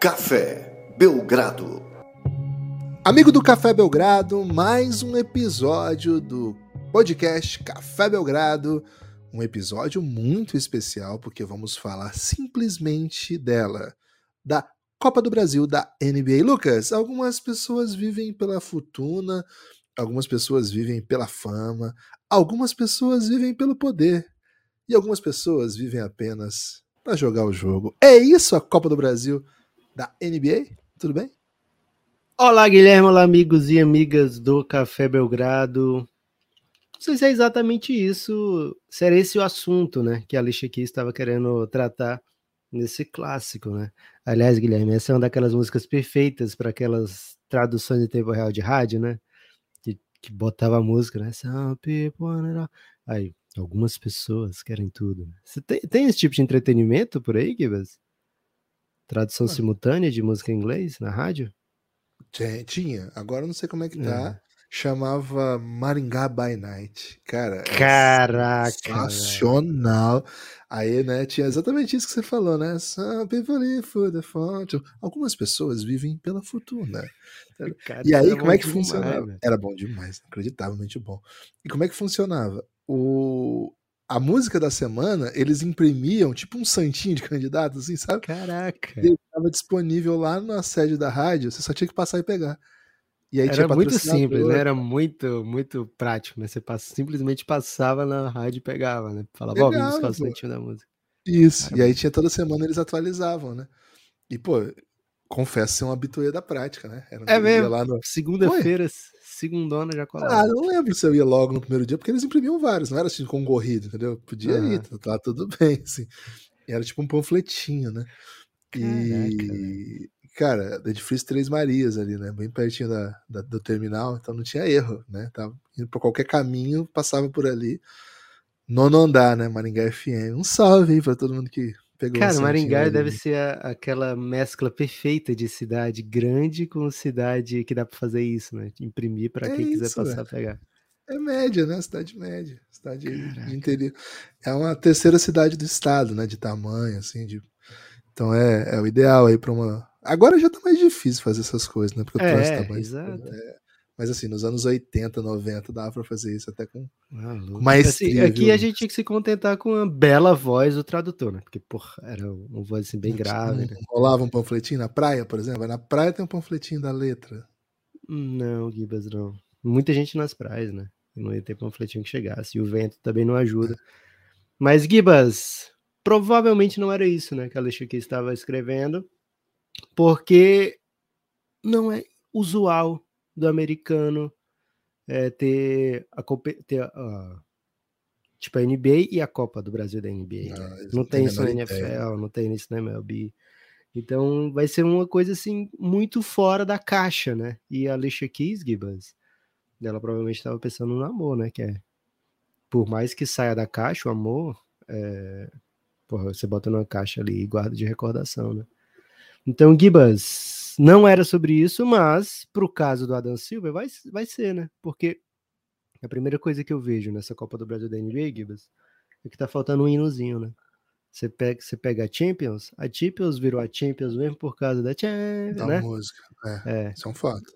Café Belgrado. Amigo do Café Belgrado, mais um episódio do podcast Café Belgrado. Um episódio muito especial porque vamos falar simplesmente dela, da Copa do Brasil da NBA. Lucas, algumas pessoas vivem pela fortuna, algumas pessoas vivem pela fama, algumas pessoas vivem pelo poder e algumas pessoas vivem apenas para jogar o jogo. É isso a Copa do Brasil da NBA. Tudo bem? Olá, Guilherme, olá, amigos e amigas do Café Belgrado. Não sei se é exatamente isso, se era esse o assunto, né, que a Alicia aqui estava querendo tratar nesse clássico, né? Aliás, Guilherme, essa é uma daquelas músicas perfeitas para aquelas traduções de tempo real de rádio, né? Que, que botava a música, né? Aí, algumas pessoas querem tudo. Você tem, tem esse tipo de entretenimento por aí, Gibas? Tradução simultânea de música em inglês na rádio? Tinha, agora não sei como é que tá. É. Chamava Maringá by Night. Cara, é Caraca! sensacional. Aí, né, tinha exatamente isso que você falou, né? Some people live for the fortune. Algumas pessoas vivem pela fortuna. Cara, e aí, como é que funcionava? Era bom demais, inacreditavelmente bom. E como é que funcionava? O, a música da semana, eles imprimiam tipo um santinho de candidato, assim, sabe? Caraca! Ele estava disponível lá na sede da rádio, você só tinha que passar e pegar. E aí Era muito simples, né? Era muito, muito prático, né? Você passa, simplesmente passava na rádio e pegava, né? Falava, ó, vamos o santinho da música. Isso, e aí tinha toda semana eles atualizavam, né? E, pô, confesso ser um habituê da prática, né? Era é mesmo, segunda-feira segundona já colava. Ah, não lembro se eu ia logo no primeiro dia, porque eles imprimiam vários, não era assim concorrido, entendeu? Podia ir, tá tudo bem, assim. Era tipo um panfletinho, né? E, Caraca. cara, da edifício Três Marias ali, né? Bem pertinho da, da, do terminal, então não tinha erro, né? Tava indo por qualquer caminho, passava por ali. Nono andar, né? Maringá FM. Um salve aí pra todo mundo que Pegou Cara, Maringá deve ser a, aquela mescla perfeita de cidade grande com cidade que dá para fazer isso, né? Imprimir para é quem isso, quiser passar a pegar. É média, né? Cidade média, cidade de interior. É uma terceira cidade do estado, né? De tamanho, assim, de... Então é, é o ideal aí para uma. Agora já tá mais difícil fazer essas coisas, né? Porque o é, trânsito tá mais. Exato. É, mas assim, nos anos 80, 90 dava pra fazer isso até com ah, mais assim, Aqui a gente tinha que se contentar com uma bela voz do tradutor, né? Porque, porra, era uma voz assim bem grave. Né? Rolava um panfletinho na praia, por exemplo. Na praia tem um panfletinho da letra. Não, Gibas, não. Muita gente nas praias, né? Não ia ter panfletinho que chegasse. E o vento também não ajuda. Mas, Gibas, provavelmente não era isso, né? Que a Alexandre estava escrevendo. Porque não é usual do americano é, ter, a, ter a, tipo a NBA e a Copa do Brasil da NBA. Não, né? não tem isso na NFL, ideia. não tem isso na MLB. Então vai ser uma coisa assim muito fora da caixa, né? E a Alicia Keys, Gibbons, ela provavelmente estava pensando no amor, né? Que é por mais que saia da caixa, o amor, é, porra, você bota numa caixa ali e guarda de recordação, né? Então, Gibbons, não era sobre isso, mas para o caso do Adam Silva vai, vai ser, né? Porque a primeira coisa que eu vejo nessa Copa do Brasil da NBA, Gibas, é que tá faltando um hinozinho, né? Você pega, você pega a Champions, a Champions virou a Champions mesmo por causa da Champions, da né? música, é, é. Isso é um fato.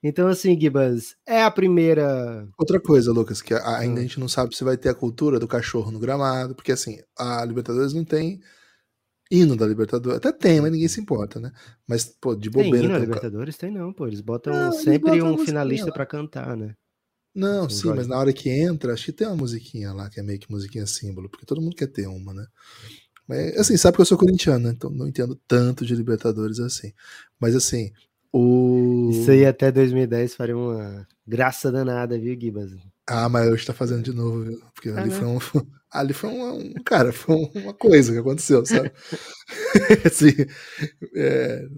Então, assim, Gibas, é a primeira. Outra coisa, Lucas, que ainda a ah. gente não sabe se vai ter a cultura do cachorro no gramado, porque assim, a Libertadores não tem hino da Libertadores. Até tem, mas ninguém se importa, né? Mas, pô, de bobeira. Tem hino da Libertadores? Tem não, pô. Eles botam não, sempre eles botam um finalista para cantar, né? Não, sim, mas na hora que entra, acho que tem uma musiquinha lá, que é meio que musiquinha símbolo, porque todo mundo quer ter uma, né? Mas, assim, sabe que eu sou corintiano, né? Então não entendo tanto de Libertadores assim. Mas, assim, o... Isso aí até 2010 faria uma graça danada, viu, Gibas? Ah, mas hoje tá fazendo de novo, viu? Porque ah, ali, foi um, ali foi um, um, Cara, foi uma coisa que aconteceu, sabe? assim, é,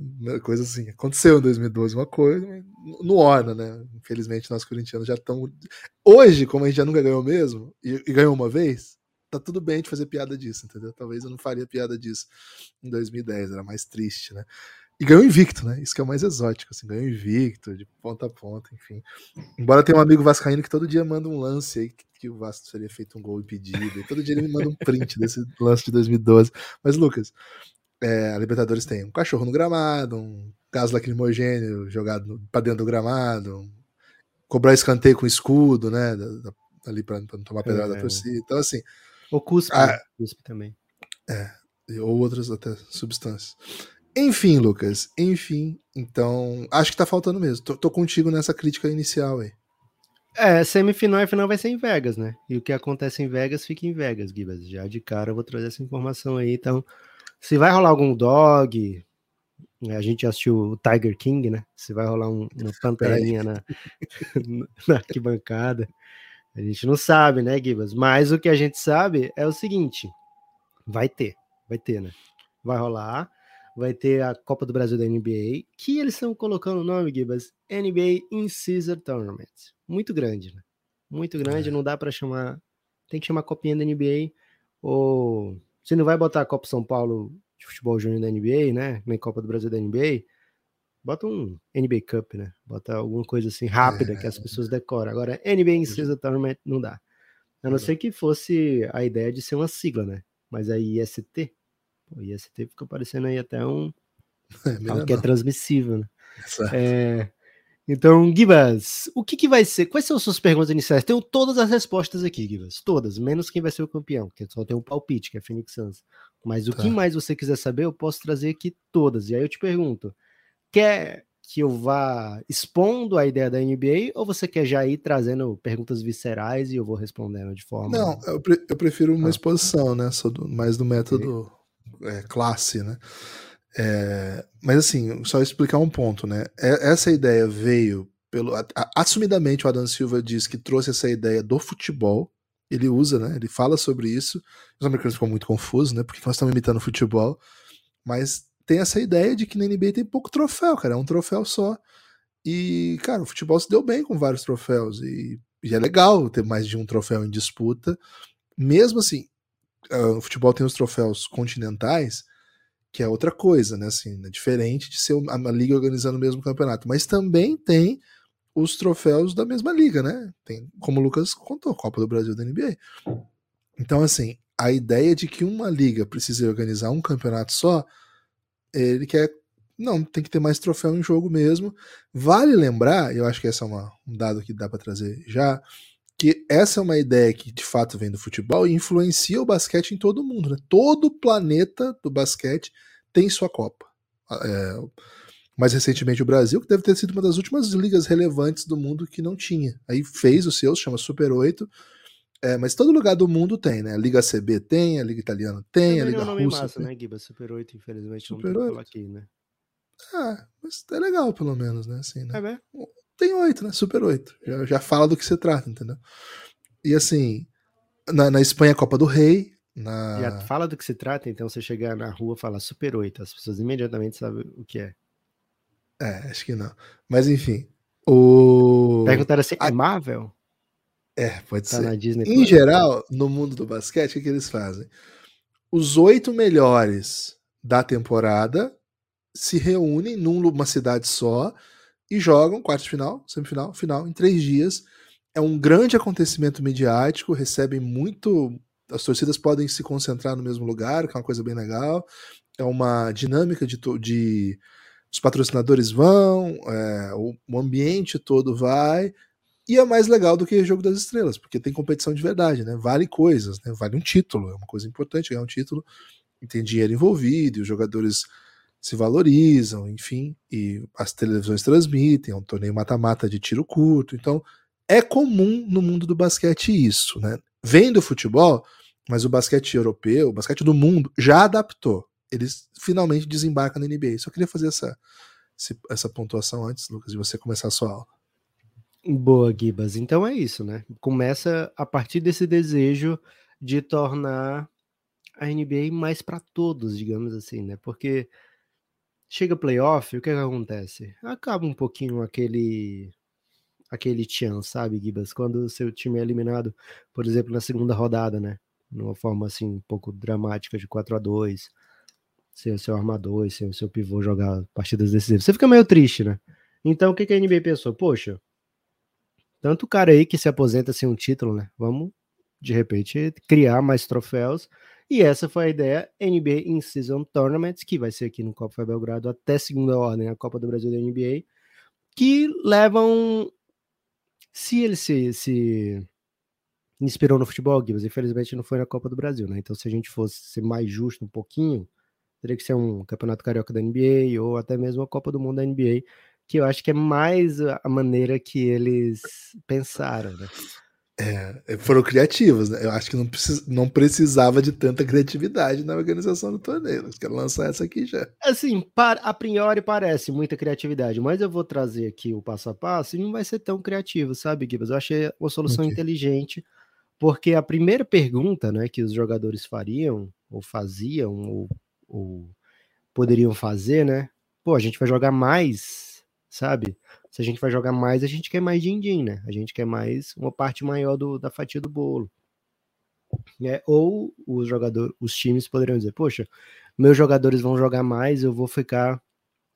coisa assim. Aconteceu em 2012 uma coisa, não orna, né? Infelizmente, nós corintianos já estamos. Hoje, como a gente já nunca ganhou mesmo, e, e ganhou uma vez, tá tudo bem de fazer piada disso, entendeu? Talvez eu não faria piada disso em 2010, era mais triste, né? E ganhou invicto, né? Isso que é o mais exótico, assim, ganhou invicto, de ponta a ponta, enfim. Embora tenha um amigo vascaíno que todo dia manda um lance aí que, que o Vasco seria feito um gol impedido, e todo dia ele me manda um print desse lance de 2012. Mas, Lucas, é, a Libertadores tem um cachorro no gramado, um gás lacrimogênio jogado para dentro do gramado, um, cobrar escanteio com escudo, né? Da, da, ali para não tomar pedrada é, da torcida. Então, assim. Ou cuspe, a, né? cuspe também. É, ou outras até substâncias. Enfim, Lucas, enfim, então acho que tá faltando mesmo. Tô, tô contigo nessa crítica inicial aí. É, semifinal e final vai ser em Vegas, né? E o que acontece em Vegas fica em Vegas, Gibas. Já de cara eu vou trazer essa informação aí. Então, se vai rolar algum dog, a gente assistiu o Tiger King, né? Se vai rolar um, uma panterinha na, na arquibancada, a gente não sabe, né, Gibas? Mas o que a gente sabe é o seguinte: vai ter, vai ter, né? Vai rolar vai ter a Copa do Brasil da NBA, que eles estão colocando o nome, Gibas, NBA In-Season Tournament. Muito grande, né? Muito grande, é. não dá para chamar. Tem que chamar Copinha da NBA, ou você não vai botar a Copa São Paulo de futebol júnior da NBA, né? Nem Copa do Brasil da NBA. Bota um NBA Cup, né? Bota alguma coisa assim rápida é. que as pessoas decoram. Agora, NBA In-Season Tournament não dá. A não ser que fosse a ideia de ser uma sigla, né? Mas aí IST, o IST fica parecendo aí até um é, algo que é transmissível, né? É, então, Gibas, o que, que vai ser? Quais são as suas perguntas iniciais? Tenho todas as respostas aqui, Gibas. Todas, menos quem vai ser o campeão, que só tem um palpite, que é Phoenix Suns. Mas o tá. que mais você quiser saber, eu posso trazer aqui todas. E aí eu te pergunto: quer que eu vá expondo a ideia da NBA ou você quer já ir trazendo perguntas viscerais e eu vou respondendo de forma. Não, eu, pre eu prefiro uma ah. exposição, né? Só do, mais do método é, classe, né? É, mas assim, só explicar um ponto, né? É, essa ideia veio pelo. Assumidamente o Adam Silva diz que trouxe essa ideia do futebol. Ele usa, né? Ele fala sobre isso. Os americanos ficam muito confusos, né? Porque nós estamos imitando futebol. Mas tem essa ideia de que na NBA tem pouco troféu, cara. É um troféu só. E, cara, o futebol se deu bem com vários troféus. E, e é legal ter mais de um troféu em disputa. Mesmo assim, o futebol tem os troféus continentais, que é outra coisa, né? Assim, é diferente de ser uma, liga organizando o mesmo campeonato. Mas também tem os troféus da mesma liga, né? Tem, como o Lucas contou, Copa do Brasil da NBA. Então, assim, a ideia de que uma liga precisa organizar um campeonato só, ele quer. Não, tem que ter mais troféu em jogo mesmo. Vale lembrar, eu acho que esse é uma, um dado que dá para trazer já, que essa é uma ideia que de fato vem do futebol e influencia o basquete em todo mundo. Né? Todo o planeta do basquete tem sua Copa. É, mais recentemente o Brasil, que deve ter sido uma das últimas ligas relevantes do mundo que não tinha. Aí fez o seu, chama Super 8. É, mas todo lugar do mundo tem, né? A Liga CB tem, a Liga Italiana tem, a Liga é um nome Russa massa, tem. né, Giba? Super 8, infelizmente, Super não tem aqui, né? Ah, mas é legal, pelo menos, né? Assim, né? É, né? Tem oito, né? Super oito. Já, já fala do que se trata, entendeu? E assim, na, na Espanha, Copa do Rei. Na... Já fala do que se trata, então você chegar na rua e falar Super 8, as pessoas imediatamente sabem o que é. É, acho que não. Mas enfim. O... Perguntaram assim: é Marvel? É, pode tá ser. Na Disney em geral, no mundo do basquete, o que, que eles fazem? Os oito melhores da temporada se reúnem numa cidade só e jogam quarto de final, semifinal, final em três dias. É um grande acontecimento midiático, recebem muito. As torcidas podem se concentrar no mesmo lugar, que é uma coisa bem legal. É uma dinâmica de, de os patrocinadores vão, é, o, ambiente todo vai. E é mais legal do que Jogo das Estrelas, porque tem competição de verdade, né? Vale coisas, né? Vale um título, é uma coisa importante ganhar um título. E tem dinheiro envolvido, e os jogadores se valorizam, enfim, e as televisões transmitem, é um torneio mata-mata de tiro curto, então é comum no mundo do basquete isso, né? Vem do futebol, mas o basquete europeu, o basquete do mundo já adaptou. Eles finalmente desembarcam na NBA. Só queria fazer essa, essa pontuação antes, Lucas, de você começar a sua aula. Boa, Gibas. Então é isso, né? Começa a partir desse desejo de tornar a NBA mais para todos, digamos assim, né? Porque Chega playoff, o que, que acontece? Acaba um pouquinho aquele aquele tchan, sabe, Gibas? Quando o seu time é eliminado, por exemplo, na segunda rodada, né? Numa forma assim, um pouco dramática de 4 a 2 sem o seu armador, sem o seu pivô jogar partidas decisivas. Você fica meio triste, né? Então o que, que a NBA pensou? Poxa, tanto cara aí que se aposenta sem um título, né? Vamos, de repente, criar mais troféus E essa foi a ideia NBA In Season Tournaments, que vai ser aqui no Copa Belgrado até segunda ordem, a Copa do Brasil da NBA, que levam. Se ele se, se inspirou no futebol, Gibbs, infelizmente não foi na Copa do Brasil, né? Então, se a gente fosse ser mais justo um pouquinho, teria que ser um Campeonato Carioca da NBA ou até mesmo a Copa do Mundo da NBA, que eu acho que é mais a maneira que eles pensaram, né? É, é, foram criativos, né? Eu acho que não, precis, não precisava de tanta criatividade na organização do torneio. quero lançar essa aqui já. Assim, para, a priori parece muita criatividade, mas eu vou trazer aqui o passo a passo e não vai ser tão criativo, sabe, Gibbs? Eu achei uma solução okay. inteligente, porque a primeira pergunta né, que os jogadores fariam, ou faziam, ou, ou poderiam fazer, né? Pô, a gente vai jogar mais, sabe? Se a gente vai jogar mais, a gente quer mais din-din, né? A gente quer mais uma parte maior do, da fatia do bolo. É, ou os jogadores, os times poderiam dizer, poxa, meus jogadores vão jogar mais, eu vou ficar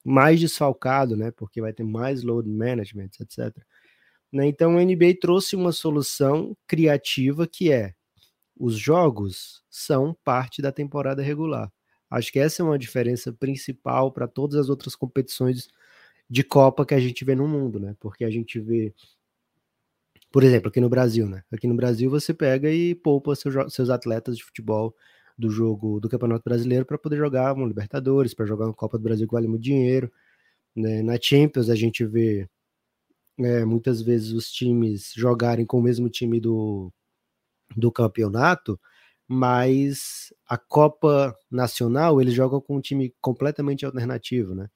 mais desfalcado, né? Porque vai ter mais load management, etc. Né? Então o NBA trouxe uma solução criativa que é os jogos são parte da temporada regular. Acho que essa é uma diferença principal para todas as outras competições de Copa que a gente vê no mundo, né? Porque a gente vê, por exemplo, aqui no Brasil, né? Aqui no Brasil você pega e poupa seus, atletas de futebol do jogo do Campeonato Brasileiro para poder jogar uma Libertadores, para jogar uma Copa do Brasil que vale muito dinheiro. Né? Na Champions a gente vê é, muitas vezes os times jogarem com o mesmo time do, do campeonato, mas a Copa Nacional eles jogam com um time completamente alternativo, né?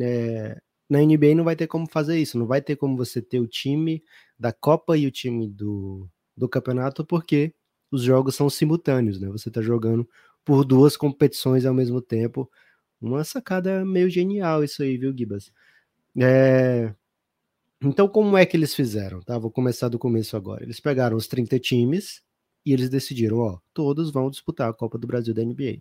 É, na NBA não vai ter como fazer isso, não vai ter como você ter o time da Copa e o time do, do campeonato, porque os jogos são simultâneos, né? Você está jogando por duas competições ao mesmo tempo. Uma sacada meio genial isso aí, viu, Gibas? É... Então, como é que eles fizeram? Tá? Vou começar do começo agora. Eles pegaram os 30 times e eles decidiram, ó, todos vão disputar a Copa do Brasil da NBA.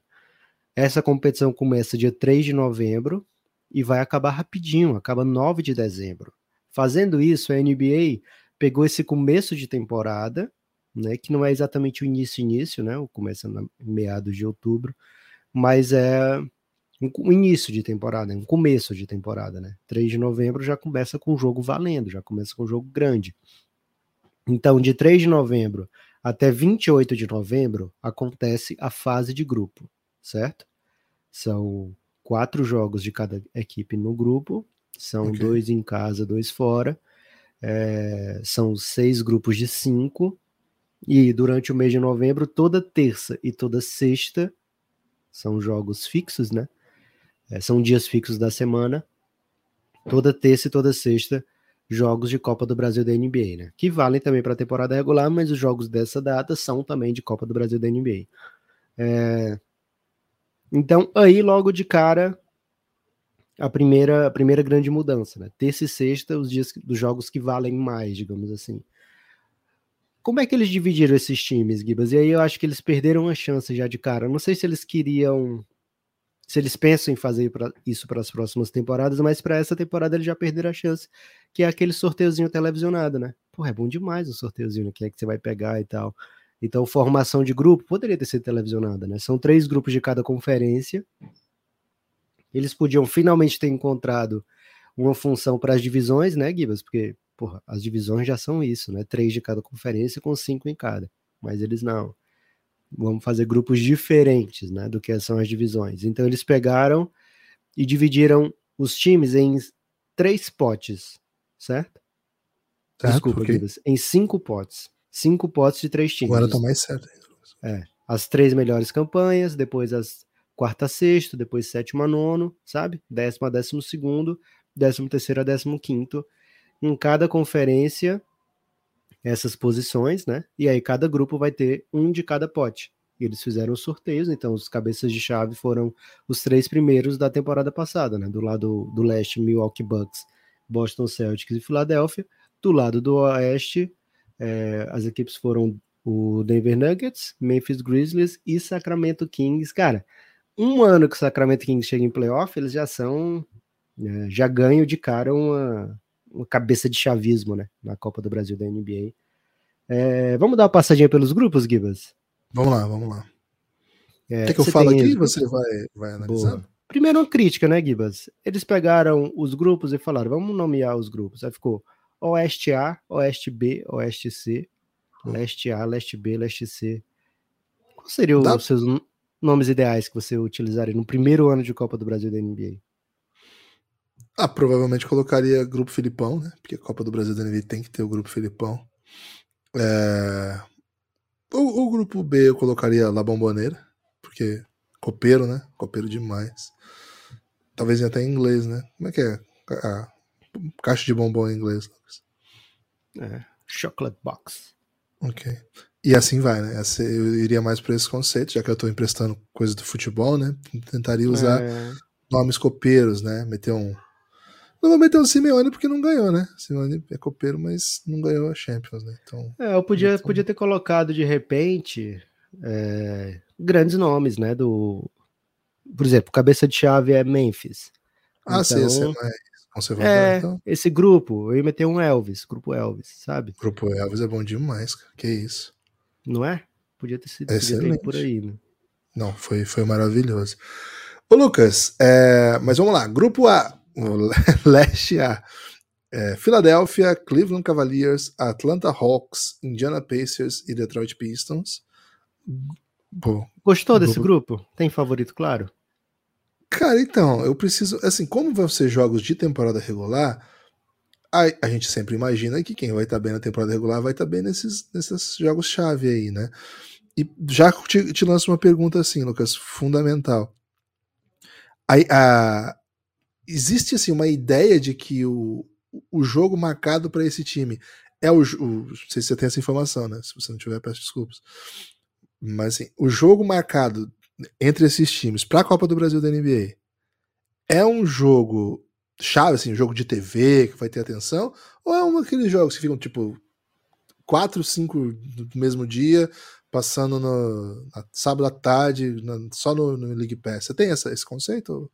Essa competição começa dia 3 de novembro e vai acabar rapidinho, acaba 9 de dezembro. Fazendo isso, a NBA pegou esse começo de temporada, né, que não é exatamente o início início, né, o começo na meados de outubro, mas é um início de temporada, um começo de temporada, né? 3 de novembro já começa com o jogo valendo, já começa com o jogo grande. Então, de 3 de novembro até 28 de novembro acontece a fase de grupo, certo? São quatro jogos de cada equipe no grupo, são okay. dois em casa, dois fora. É, são seis grupos de cinco. E durante o mês de novembro, toda terça e toda sexta são jogos fixos, né? É, são dias fixos da semana. Toda terça e toda sexta, jogos de Copa do Brasil da NBA, né? Que valem também para a temporada regular, mas os jogos dessa data são também de Copa do Brasil da NBA. É, então, aí logo de cara, a primeira, a primeira grande mudança, né? Terça e sexta, os dias dos jogos que valem mais, digamos assim. Como é que eles dividiram esses times, Gibas? E aí eu acho que eles perderam a chance já de cara. não sei se eles queriam. Se eles pensam em fazer isso para as próximas temporadas, mas para essa temporada eles já perderam a chance, que é aquele sorteiozinho televisionado, né? Pô, é bom demais o sorteiozinho, que é que você vai pegar e tal. Então, formação de grupo poderia ter sido televisionada, né? São três grupos de cada conferência. Eles podiam finalmente ter encontrado uma função para as divisões, né, Gibas? Porque, porra, as divisões já são isso, né? Três de cada conferência com cinco em cada. Mas eles não. Vamos fazer grupos diferentes, né, do que são as divisões. Então, eles pegaram e dividiram os times em três potes, certo? certo Desculpa, okay. Gibas. Em cinco potes cinco potes de três times. Agora tá mais certo. É, as três melhores campanhas, depois as quarta a sexto, depois sétimo a nono, sabe? Décimo a décimo segundo, décimo terceiro a décimo quinto. Em cada conferência, essas posições, né? E aí cada grupo vai ter um de cada pote. E eles fizeram os sorteios, então os cabeças de chave foram os três primeiros da temporada passada, né? Do lado do leste, Milwaukee Bucks, Boston Celtics e Filadélfia. Do lado do oeste, é, as equipes foram o Denver Nuggets, Memphis Grizzlies e Sacramento Kings. Cara, um ano que o Sacramento Kings chega em playoff, eles já são. É, já ganham de cara uma, uma cabeça de chavismo, né? Na Copa do Brasil da NBA. É, vamos dar uma passadinha pelos grupos, Gibas? Vamos lá, vamos lá. É, Quer que eu fale aqui? Você vai, vai analisar? Boa. Primeiro uma crítica, né, Gibas? Eles pegaram os grupos e falaram, vamos nomear os grupos. Aí ficou Oeste A, Oeste B, Oeste C, Leste A, Leste B, Leste C. Quais seriam Dá... os seus nomes ideais que você utilizaria no primeiro ano de Copa do Brasil da NBA? Ah, provavelmente colocaria Grupo Filipão, né? Porque a Copa do Brasil da NBA tem que ter o Grupo Filipão. É... O, o, Grupo B eu colocaria La Bomboneira, porque copeiro, né? Copeiro demais. Talvez até em inglês, né? Como é que é? A caixa de bombom em inglês, Lucas? É, chocolate box. Ok. E assim vai, né? Eu iria mais para esse conceito, já que eu estou emprestando coisas do futebol, né? Tentaria usar é... nomes copeiros, né? Meter um. Não vou meter um Simeone porque não ganhou, né? Simeone é copeiro, mas não ganhou a Champions, né? Então. É, eu podia, então... podia ter colocado de repente é, grandes nomes, né? Do. Por exemplo, cabeça de chave é Memphis. Ah, então, sim, é mais conservador, é, então. Esse grupo, eu ia meter um Elvis, grupo Elvis, sabe? Grupo Elvis é bom demais, cara. Que isso. Não é? Podia ter sido podia ter por aí, né? Não, foi, foi maravilhoso. Ô, Lucas, é, mas vamos lá. Grupo A, Leste A. É, Philadelphia, Cleveland Cavaliers, Atlanta Hawks, Indiana Pacers e Detroit Pistons. Pô, Gostou desse grupo? grupo? Tem favorito, claro? Cara, então, eu preciso. Assim, como vão ser jogos de temporada regular, a, a gente sempre imagina que quem vai estar tá bem na temporada regular vai estar tá bem nesses, nesses jogos-chave aí, né? E já te, te lanço uma pergunta assim, Lucas, fundamental. A, a, existe assim uma ideia de que o, o jogo marcado para esse time é o, o. Não sei se você tem essa informação, né? Se você não tiver, peço desculpas. Mas assim, o jogo marcado entre esses times para a Copa do Brasil da NBA é um jogo chave, assim, um jogo de TV que vai ter atenção, ou é um daqueles jogos que ficam tipo quatro, cinco no mesmo dia, passando no na, sábado à tarde, na, só no, no, League Pass. Você tem essa, esse conceito?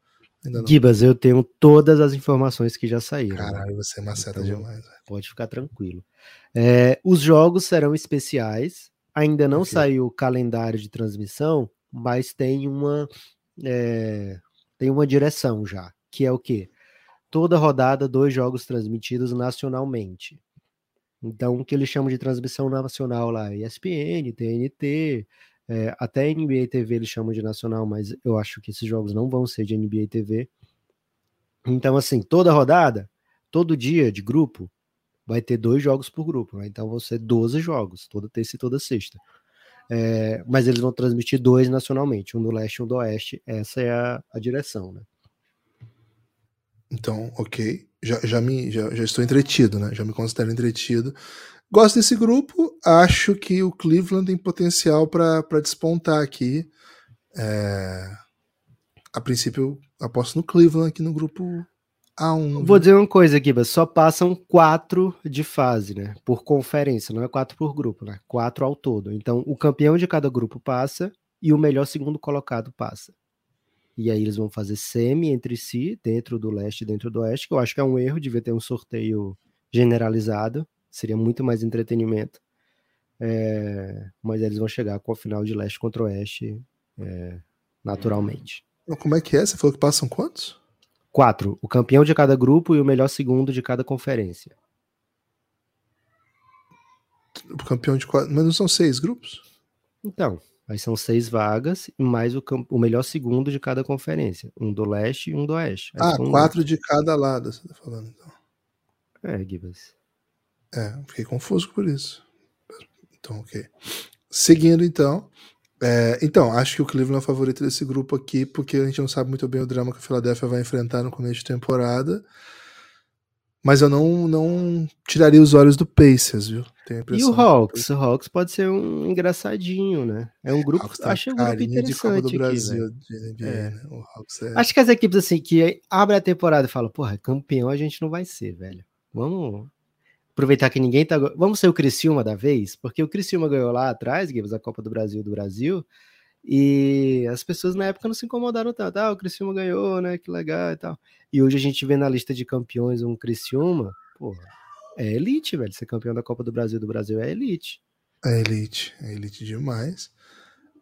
Gibas, eu tenho todas as informações que já saíram. Caralho, você maceta então, demais. Pode ficar tranquilo. É, os jogos serão especiais. Ainda não okay. saiu o calendário de transmissão, mas tem uma é, tem uma direção já, que é o que toda rodada dois jogos transmitidos nacionalmente. Então, o que eles chamam de transmissão nacional lá, ESPN, TNT, é, até NBA TV eles chamam de nacional, mas eu acho que esses jogos não vão ser de NBA TV. Então, assim, toda rodada, todo dia de grupo, vai ter dois jogos por grupo, né? então vão ser 12 jogos, toda terça e toda sexta. É, mas eles vão transmitir dois nacionalmente, um do leste e um do oeste. Essa é a, a direção, né? Então, ok. Já, já, me, já, já estou entretido, né? Já me considero entretido. Gosto desse grupo. Acho que o Cleveland tem potencial para despontar aqui. É... A princípio, aposto no Cleveland aqui no grupo a um. Vou dizer uma coisa aqui, só passam quatro de fase, né? Por conferência, não é quatro por grupo, né? Quatro ao todo. Então, o campeão de cada grupo passa e o melhor segundo colocado passa. E aí eles vão fazer semi entre si, dentro do leste e dentro do oeste, que eu acho que é um erro, devia ter um sorteio generalizado, seria muito mais entretenimento. É... mas eles vão chegar com a final de leste contra oeste é... naturalmente. Como é que é? Você falou que passam quantos? Quatro, o campeão de cada grupo e o melhor segundo de cada conferência. O campeão de quatro. Mas não são seis grupos? Então, aí são seis vagas e mais o, o melhor segundo de cada conferência. Um do leste e um do oeste. Aí ah, quatro de cada lado, você tá falando, então. É, Gibas. É, fiquei confuso por isso. Então, ok. Seguindo, então. É, então, acho que o Cleveland é o favorito desse grupo aqui, porque a gente não sabe muito bem o drama que a Philadelphia vai enfrentar no começo de temporada. Mas eu não, não tiraria os olhos do Pacers, viu? E o Hawks? O Hawks pode ser um engraçadinho, né? É um grupo, que tá acho um grupo interessante aqui, Brasil, NBA, é. né? é... Acho que as equipes assim que abrem a temporada e falam, porra, campeão a gente não vai ser, velho. Vamos aproveitar que ninguém tá. Vamos ser o Criciúma da vez, porque o Criciúma ganhou lá atrás, Gibbs, a Copa do Brasil do Brasil, e as pessoas na época não se incomodaram tanto. Ah, o Criciúma ganhou, né? Que legal e tal. E hoje a gente vê na lista de campeões um Criciúma, porra, é elite, velho. Ser campeão da Copa do Brasil do Brasil é elite. É elite, é elite demais.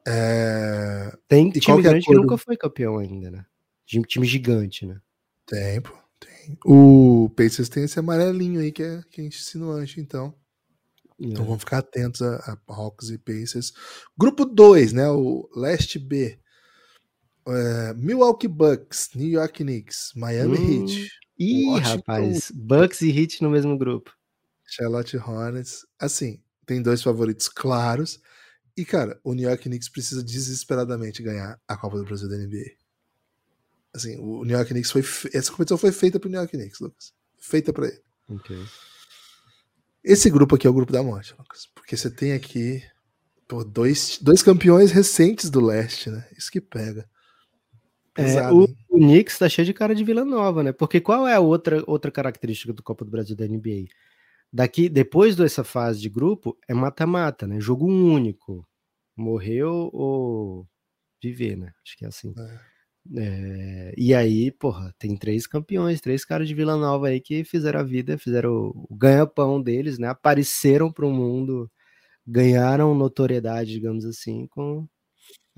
É... Tem time é grande que, que nunca foi campeão ainda, né? Time gigante, né? Tempo, tem. O Pacers tem esse amarelinho aí que é, que é insinuante, então. É. Então vamos ficar atentos a, a Hawks e Pacers. Grupo 2, né? O Leste B. É, Milwaukee Bucks, New York Knicks, Miami hum. Heat. Ih, Washington, rapaz, Bucks e Heat no mesmo grupo. Charlotte Hornets. Assim, tem dois favoritos claros. E, cara, o New York Knicks precisa desesperadamente ganhar a Copa do Brasil da NBA. Assim, o New York Knicks foi. Essa competição foi feita pro New York Knicks, Lucas. Feita para ele. Ok. Esse grupo aqui é o grupo da morte, Lucas. Porque você tem aqui pô, dois, dois campeões recentes do leste, né? Isso que pega. é, o, o Knicks tá cheio de cara de Vila Nova, né? Porque qual é a outra, outra característica do Copa do Brasil da NBA? Daqui, depois dessa fase de grupo, é mata-mata, né? Jogo único. Morreu ou viver, né? Acho que é assim. É. É, e aí, porra, tem três campeões, três caras de Vila Nova aí que fizeram a vida, fizeram o ganha-pão deles, né? Apareceram para o mundo, ganharam notoriedade, digamos assim, com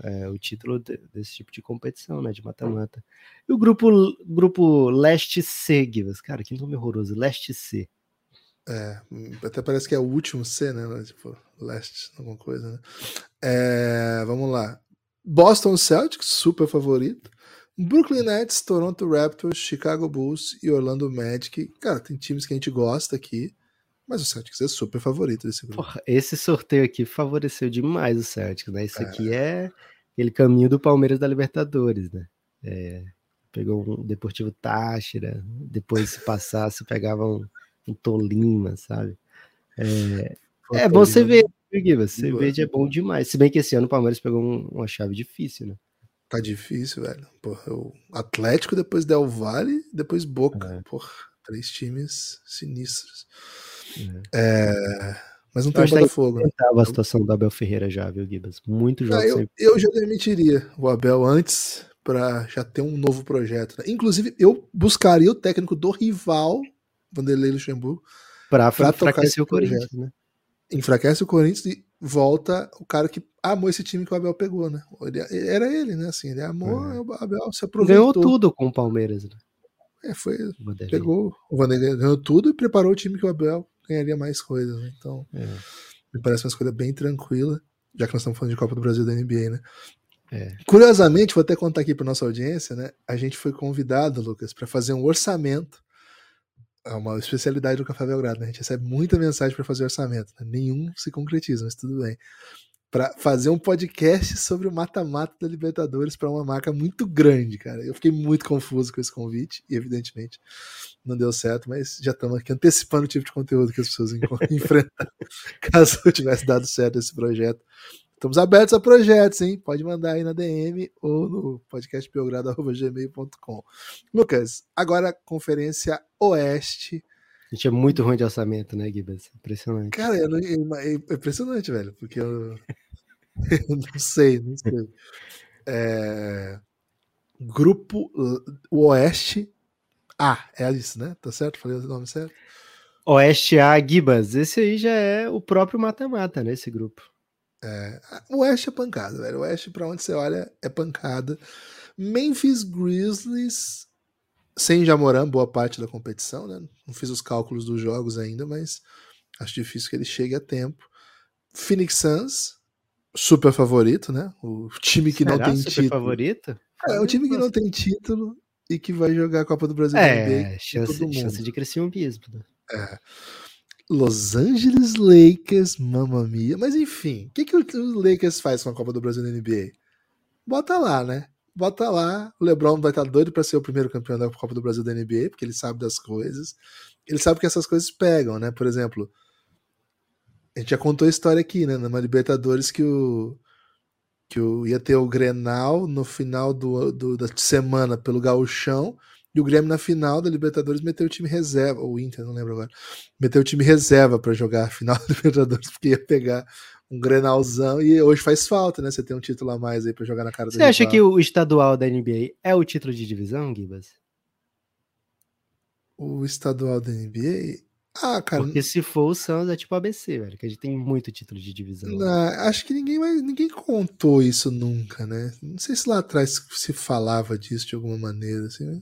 é, o título de, desse tipo de competição, né? De mata-mata. E o grupo, grupo Leste C, Givas, cara, que nome horroroso, Leste C. É, até parece que é o último C, né? Tipo, Leste, alguma coisa, né? É, vamos lá. Boston Celtics, super favorito. Brooklyn Nets, Toronto Raptors, Chicago Bulls e Orlando Magic. Cara, tem times que a gente gosta aqui, mas o Celtics é super favorito desse grupo. Porra, esse sorteio aqui favoreceu demais o Celtics, né? Isso é. aqui é aquele caminho do Palmeiras da Libertadores, né? É, pegou um Deportivo Táchira, depois se passasse pegava um, um Tolima, sabe? É, é bom você ver, você vê, é bom demais. Se bem que esse ano o Palmeiras pegou um, uma chave difícil, né? Tá difícil, velho. Porra, o Atlético, depois Del Valle, depois Boca. É. Porra, três times sinistros. É. É... Mas não tem o Botafogo. Né? a situação do Abel Ferreira já, viu, Gibas? Muito jogos. Ah, eu, eu, já demitiria o Abel antes para já ter um novo projeto. Né? Inclusive, eu buscaria o técnico do rival, Vanderlei Luxemburgo, para enfraquecer o Corinthians, né? Enfraquece o Corinthians e volta o cara que amou esse time que o Abel pegou, né? Era ele, né? Assim, ele amou, é. o Abel se aproveitou. Ganhou tudo com o Palmeiras, né? É, foi. O pegou. O Vanderlei ganhou tudo e preparou o time que o Abel ganharia mais coisas, né? Então, é. me parece uma escolha bem tranquila, já que nós estamos falando de Copa do Brasil da NBA, né? É. Curiosamente, vou até contar aqui para nossa audiência, né? A gente foi convidado, Lucas, para fazer um orçamento é uma especialidade do Café Belgrado, né? A gente recebe muita mensagem para fazer orçamento, né? nenhum se concretiza, mas tudo bem. Para fazer um podcast sobre o mata-mata da Libertadores para uma marca muito grande, cara. Eu fiquei muito confuso com esse convite e, evidentemente, não deu certo, mas já estamos aqui antecipando o tipo de conteúdo que as pessoas enfrentam caso tivesse dado certo esse projeto. Estamos abertos a projetos, hein? Pode mandar aí na DM ou no podcastbelgrado.gmail.com. Lucas, agora Conferência Oeste. A gente é muito ruim de orçamento, né, Gibas? Impressionante. Cara, não, é impressionante, velho, porque eu, eu não sei, não sei. É... Grupo Oeste A, é isso, né? Tá certo? Falei o nome certo? Oeste A, Gibas. Esse aí já é o próprio mata-mata, né? Esse grupo. É, o Oeste é pancada, velho. O Oeste, pra onde você olha, é pancada. Memphis Grizzlies, sem Jamoran, boa parte da competição, né? Não fiz os cálculos dos jogos ainda, mas acho difícil que ele chegue a tempo. Phoenix Suns, super favorito, né? O time que Será não tem super título. favorito? É, o time que não tem título e que vai jogar a Copa do Brasil. É, chance, chance de crescer um bispo. Né? É. Los Angeles Lakers, mamma mia. Mas enfim, o que, que os Lakers faz com a Copa do Brasil na NBA? Bota lá, né? Bota lá. O LeBron vai estar doido para ser o primeiro campeão da Copa do Brasil da NBA, porque ele sabe das coisas. Ele sabe que essas coisas pegam, né? Por exemplo, a gente já contou a história aqui, né? Na Libertadores que o que o, ia ter o Grenal no final do, do, da semana pelo Gauchão e o Grêmio na final da Libertadores meteu o time reserva, ou o Inter, não lembro agora, meteu o time reserva para jogar a final da Libertadores, porque ia pegar um Grenalzão e hoje faz falta, né? Você tem um título a mais aí para jogar na cara Você acha que o estadual da NBA é o título de divisão, Gibas? O estadual da NBA? Ah, cara. Porque se for o Suns, é tipo ABC, velho, que a gente tem muito título de divisão. Não, acho que ninguém, mais, ninguém contou isso nunca, né? Não sei se lá atrás se falava disso de alguma maneira, assim, né?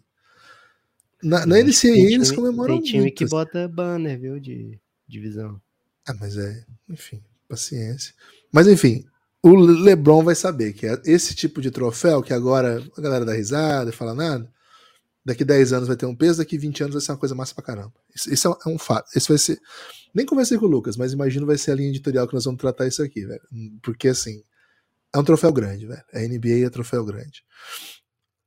Na, na eles comemoram Tem time muito, que bota banner, viu, de divisão. Ah, mas é, enfim, paciência. Mas enfim, o LeBron vai saber que é esse tipo de troféu que agora a galera dá risada e fala nada, daqui 10 anos vai ter um peso, daqui 20 anos vai ser uma coisa massa pra caramba. Isso, isso é um fato. Esse vai ser. Nem conversei com o Lucas, mas imagino vai ser a linha editorial que nós vamos tratar isso aqui, velho. Porque assim, é um troféu grande, velho. A NBA é troféu grande.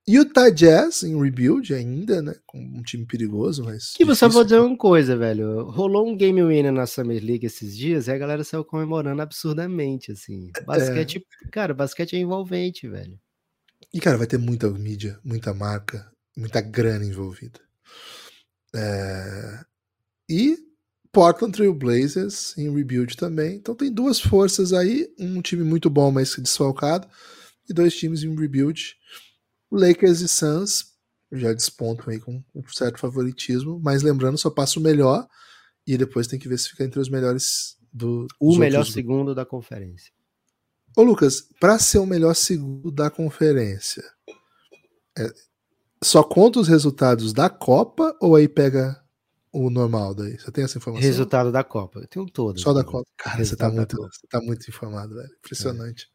Utah Jazz em rebuild ainda, né? Com um time perigoso, mas. Que você vou dizer uma coisa, velho. Rolou um game winner na Summer League esses dias e a galera saiu comemorando absurdamente, assim. Basquete, cara, basquete é envolvente, velho. E, cara, vai ter muita mídia, muita marca, muita grana envolvida. É... E Portland Trail Blazers em rebuild também. Então tem duas forças aí, um time muito bom, mas desfalcado, e dois times em rebuild. Lakers e Suns já despontam aí com um certo favoritismo, mas lembrando, só passa o melhor e depois tem que ver se fica entre os melhores do O melhor outros- segundo da conferência. Ô Lucas, para ser o melhor segundo da conferência, é- só conta os resultados da Copa ou aí pega o normal daí? Você tem essa informação? Resultado da Copa. Eu tenho todos. Só da. Copa. Cara, você tá, muito, você tá muito informado, velho. Impressionante.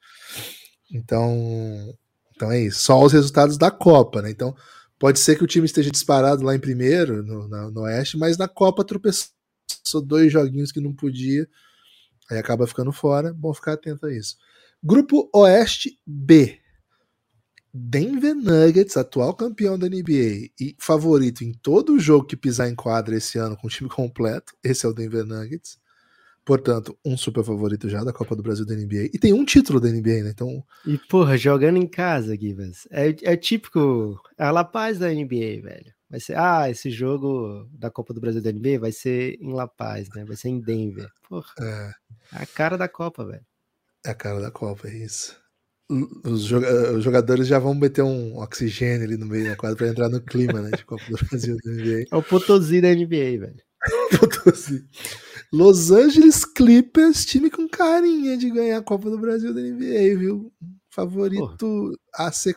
Então, então é isso. Só os resultados da Copa, né? Então, pode ser que o time esteja disparado lá em primeiro, no, na- no Oeste, mas na Copa tropeçou dois joguinhos que não podia. Aí acaba ficando fora. Bom ficar atento a isso. Grupo Oeste B. Denver Nuggets, atual campeão da NBA e favorito em todo jogo que pisar em quadra esse ano com o time completo. Esse é o Denver Nuggets. Portanto, um super favorito já da Copa do Brasil da NBA. E tem um título da NBA, né? Então, E, porra, jogando em casa, Gibas. É, é típico. É a La Paz da NBA, velho. Vai ser, ah, esse jogo da Copa do Brasil da NBA vai ser em La Paz, né? Vai ser em Denver. Porra, é, é a cara da Copa, velho. é a cara da Copa, é isso. Os, joga- os jogadores já vão meter um oxigênio ali no meio da quadra para entrar no clima, né? De Copa do Brasil da NBA. É o Potosí da NBA, velho. Assim. Los Angeles Clippers, time com carinha de ganhar a Copa do Brasil da NBA, viu? Favorito a ser.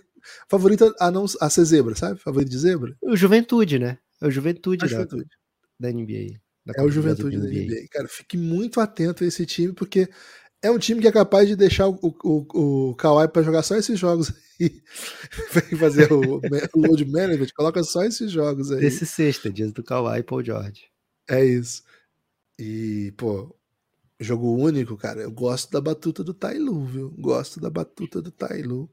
Favorito a não a ser zebra, sabe? Favorito de zebra? O Juventude, né? É o Juventude, da, Juventude. da NBA. da É o Copa do Brasil Juventude da NBA. Cara, fique muito atento a esse time, porque é um time que é capaz de deixar o, o, o Kawhi para jogar só esses jogos aí. Vem fazer o, o load management, coloca só esses jogos aí. Desse sexta, dias do Kawhi e Paul George. É isso. E, pô, jogo único, cara. Eu gosto da batuta do Tailu, viu? Gosto da batuta do Tailu.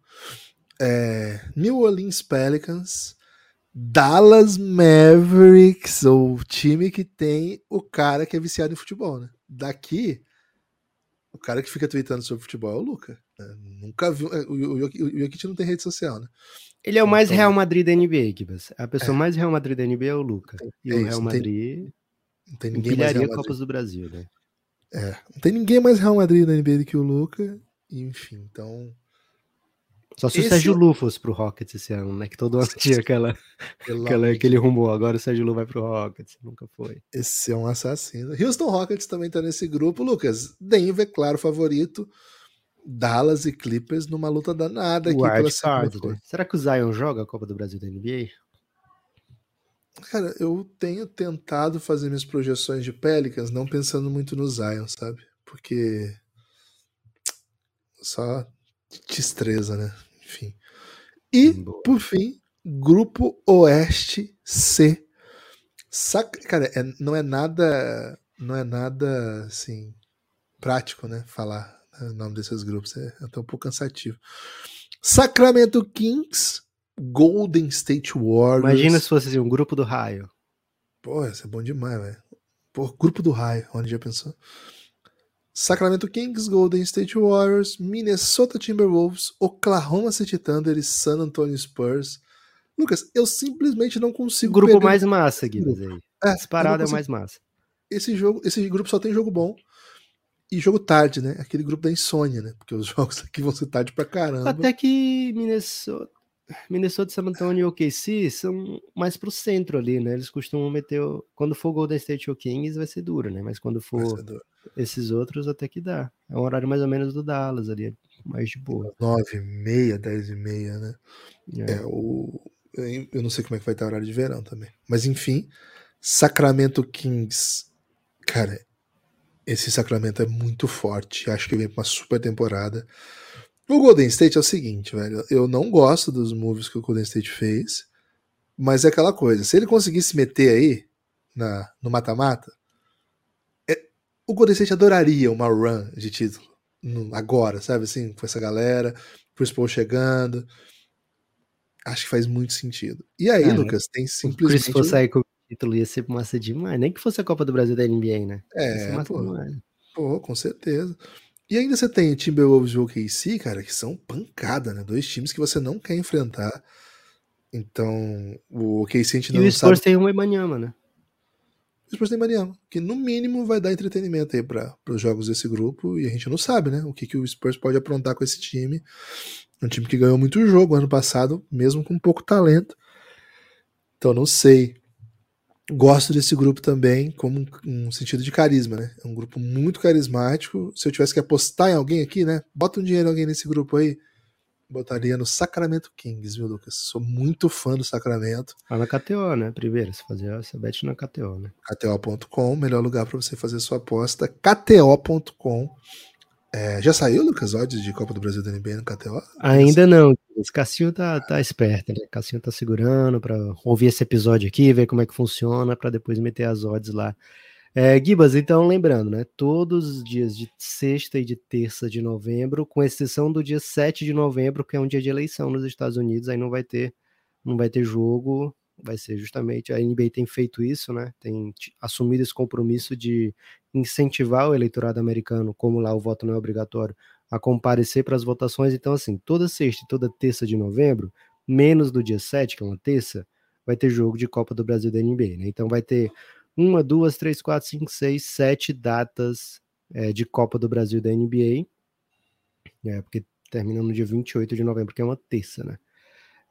É, New Orleans Pelicans, Dallas Mavericks, o time que tem o cara que é viciado em futebol, né? Daqui, o cara que fica tweetando sobre futebol é o Luca. né? Nunca viu. é, O, Jokic não tem rede social, né? Ele é o mais Então- Real Madrid da NBA, Gibas. A pessoa mais Real Madrid da NBA é o Luca. E é o isso, Real não tem Madrid Não tem ninguém mais empilharia Real Madrid. Copas do Brasil, né? É, não tem ninguém mais Real Madrid na NBA do que o Luca. Enfim, então. Só se Esse- o Sérgio Lu fosse pro Rockets esse ano, né? Que todo ano tinha aquela, aquela, aquele rumor. Agora o Sérgio Lu vai pro Rockets. Nunca foi. Esse é um assassino. Houston Rockets também tá nesse grupo. Lucas, Denver, claro, favorito. Dallas e Clippers numa luta danada aqui pela Wild card, coisa. né? Será que o Zion joga a Copa do Brasil da NBA? Cara, eu tenho tentado fazer minhas projeções de Pelicans não pensando muito no Zion, sabe? Porque só destreza, né? Enfim. E, por fim, Grupo Oeste C. Sac... Cara, é- não é nada. Não é nada assim. Prático, né? Falar né, o nome desses grupos. É até um pouco cansativo. Sacramento Kings, Golden State Warriors. Imagina se fosse assim, um grupo do raio. Pô, isso é bom demais, velho. Pô, grupo do raio, onde já pensou? Sacramento Kings, Golden State Warriors, Minnesota Timberwolves, Oklahoma City Thunder e San Antonio Spurs. Lucas, eu simplesmente não consigo. grupo mais massa, Guilherme. É, Disparado eu é mais massa. Esse jogo, esse grupo só tem jogo bom e jogo tarde, né? Aquele grupo da insônia, né? Porque os jogos aqui vão ser tarde pra caramba. Até que Minnesota. Minnesota, San Antonio e OKC são mais pro centro ali, né? Eles costumam meter. Quando for Golden State ou Kings, vai ser duro, né? Mas quando for esses outros, até que dá. É um horário mais ou menos do Dallas ali, mais de boa. 9 e meia, 10 e meia, né? É. é o... Eu não sei como é que vai estar o horário de verão também. Mas enfim, Sacramento Kings. Cara, esse Sacramento é muito forte. Acho que vem pra uma super temporada. O Golden State é o seguinte, velho. Eu não gosto dos moves que o Golden State fez, mas é aquela coisa. Se ele conseguisse meter aí na, no mata-mata, é, o Golden State adoraria uma run de título no, agora, sabe assim, com essa galera, Chris Paul chegando. Acho que faz muito sentido. E aí, Lucas, tem simplesmente. Se Chris Paul sair com o título ia ser massa demais. Nem que fosse a Copa do Brasil da NBA, né? É, pô, pô, com certeza. E ainda você tem o Timberwolves e o OKC, cara, que são pancada, né? Dois times que você não quer enfrentar. Então, o OKC a gente não sabe... E o Spurs tem um Emanyama, né? O Spurs tem Emanyama, que no mínimo vai dar entretenimento aí para os jogos desse grupo. E a gente não sabe, né? O que, que o Spurs pode aprontar com esse time. Um time que ganhou muito jogo ano passado, mesmo com pouco talento. Então, não sei gosto desse grupo também como um, um, sentido de carisma, né? É um grupo muito carismático. Se eu tivesse que apostar em alguém aqui, né? Bota um dinheiro em alguém nesse grupo aí. Botaria no Sacramento Kings, viu, Lucas? Sou muito fã do Sacramento. Ah, na KTO, né? Primeiro, se fazer essa bet na KTO, né? KTO.com, melhor lugar para você fazer sua aposta. KTO.com. É, já saiu, Lucas, odds de Copa do Brasil da NBA no KTO? Ainda não. Cassinho tá, tá esperto, né? Cassinho tá segurando para ouvir esse episódio aqui, ver como é que funciona, para depois meter as odds lá. É, Gibas, então lembrando, né? Todos os dias de sexta e de terça de novembro, com exceção do dia 7 de novembro, que é um dia de eleição nos Estados Unidos, aí não vai ter, não vai ter jogo, vai ser justamente a NBA tem feito isso, né? Tem assumido esse compromisso de incentivar o eleitorado americano, como lá o voto não é obrigatório, a comparecer para as votações. Então, assim, toda sexta e toda terça de novembro, menos do dia 7, que é uma terça, vai ter jogo de Copa do Brasil da NBA, né? Então vai ter uma, duas, três, quatro, cinco, seis, sete datas é, de Copa do Brasil da NBA, é, porque termina no dia 28 de novembro, que é uma terça, né?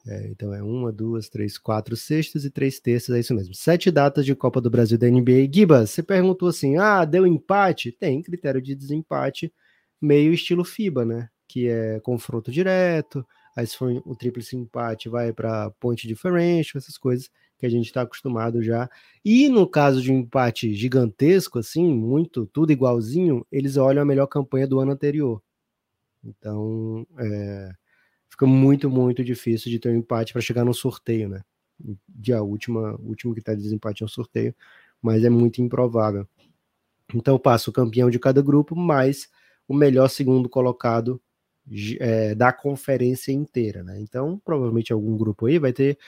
É, então é uma, duas, três, quatro sextas e três terças, é isso mesmo. Sete datas de Copa do Brasil da NBA. Giba, você perguntou assim: ah, deu empate? Tem critério de desempate, meio estilo FIBA, né? Que é confronto direto. Aí, se for o tríplice empate, vai para point differential, essas coisas que a gente está acostumado já. E no caso de um empate gigantesco, assim, muito, tudo igualzinho, eles olham a melhor campanha do ano anterior. Então, é, fica muito, muito difícil de ter um empate para chegar no sorteio, né? De a última, último que está de desempate é um sorteio, mas é muito improvável. Então passa o campeão de cada grupo, mais o melhor segundo colocado é, da conferência inteira, né? Então, provavelmente algum grupo aí vai ter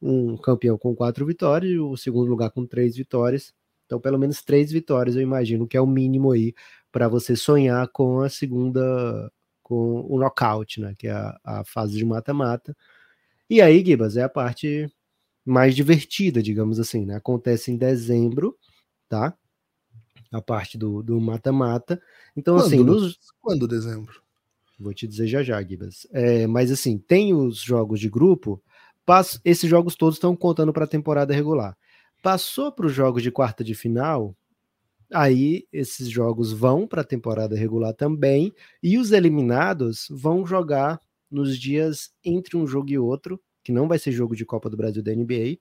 um campeão com quatro vitórias o segundo lugar com três vitórias. Então, pelo menos três vitórias, eu imagino que é o mínimo aí para você sonhar com a segunda com o knockout, né? Que é a, a fase de mata-mata. E aí, Gibas, é a parte mais divertida, digamos assim, né? Acontece em dezembro, tá? A parte do mata-mata. Então, quando, assim. Nos... Quando dezembro? Vou te dizer já já, Gibas. É, mas assim, tem os jogos de grupo. Passo, esses jogos todos estão contando para a temporada regular. Passou para os jogos de quarta de final, Aí esses jogos vão para a temporada regular também, e os eliminados vão jogar nos dias entre um jogo e outro, que não vai ser jogo de Copa do Brasil da NBA,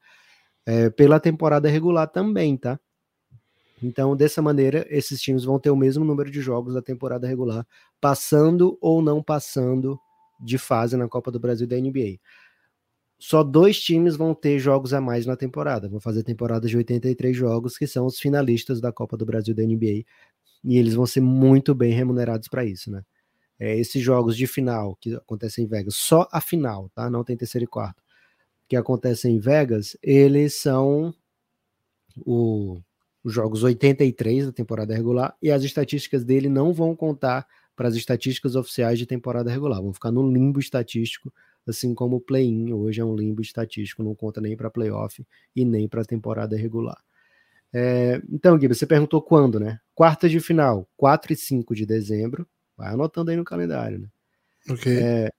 é, pela temporada regular também, tá? Então, dessa maneira, esses times vão ter o mesmo número de jogos da temporada regular, passando ou não passando de fase na Copa do Brasil da NBA só dois times vão ter jogos a mais na temporada. Vão fazer temporada de 83 jogos, que são os finalistas da Copa do Brasil da NBA. E eles vão ser muito bem remunerados para isso, né? É, esses jogos de final que acontecem em Vegas, só a final, tá? Não tem terceiro e quarto. Que acontecem em Vegas, eles são o, os jogos 83 da temporada regular e as estatísticas dele não vão contar para as estatísticas oficiais de temporada regular, vão ficar no limbo estatístico assim como o play-in hoje é um limbo estatístico, não conta nem para playoff e nem para temporada regular. É, então, Gui, você perguntou quando, né? Quarta de final, 4 e 5 de dezembro. Vai anotando aí no calendário, né? Ok. É,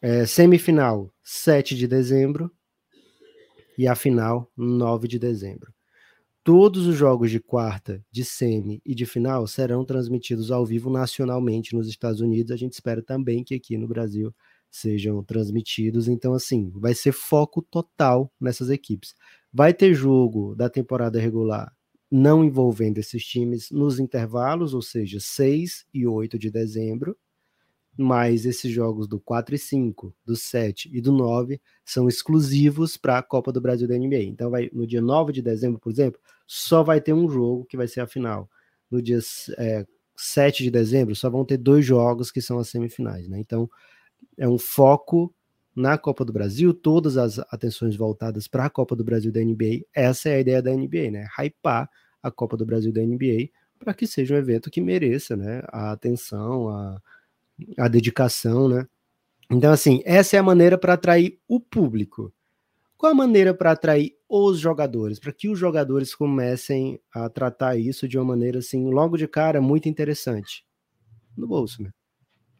É, semifinal, 7 de dezembro. E a final, 9 de dezembro. Todos os jogos de quarta, de semi e de final serão transmitidos ao vivo nacionalmente nos Estados Unidos. A gente espera também que aqui no Brasil sejam transmitidos. Então, assim, vai ser foco total nessas equipes. Vai ter jogo da temporada regular não envolvendo esses times nos intervalos, ou seja, 6 e 8 de dezembro, mas esses jogos do 4 e 5, do 7 e do 9 são exclusivos para a Copa do Brasil da NBA. Então, vai, no dia 9 de dezembro, por exemplo, só vai ter um jogo que vai ser a final. No dia é, 7 de dezembro, só vão ter dois jogos que são as semifinais. Né? Então, é um foco na Copa do Brasil, todas as atenções voltadas para a Copa do Brasil da NBA. Essa é a ideia da NBA, né? Hypar a Copa do Brasil da NBA para que seja um evento que mereça, né? A atenção, a, a dedicação, né? Então, assim, essa é a maneira para atrair o público. Qual a maneira para atrair os jogadores? Para que os jogadores comecem a tratar isso de uma maneira, assim, logo de cara, muito interessante. No bolso, né?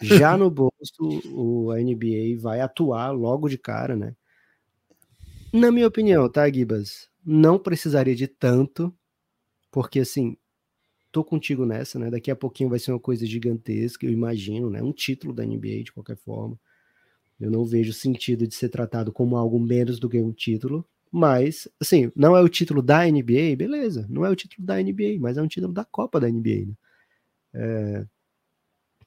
Já no bolso, o, a NBA vai atuar logo de cara, né? Na minha opinião, tá, Gibas? Não precisaria de tanto, porque assim, tô contigo nessa, né? Daqui a pouquinho vai ser uma coisa gigantesca, eu imagino, né? Um título da NBA de qualquer forma. Eu não vejo sentido de ser tratado como algo menos do que um título, mas, assim, não é o título da NBA, beleza, não é o título da NBA, mas é um título da Copa da NBA, né? É,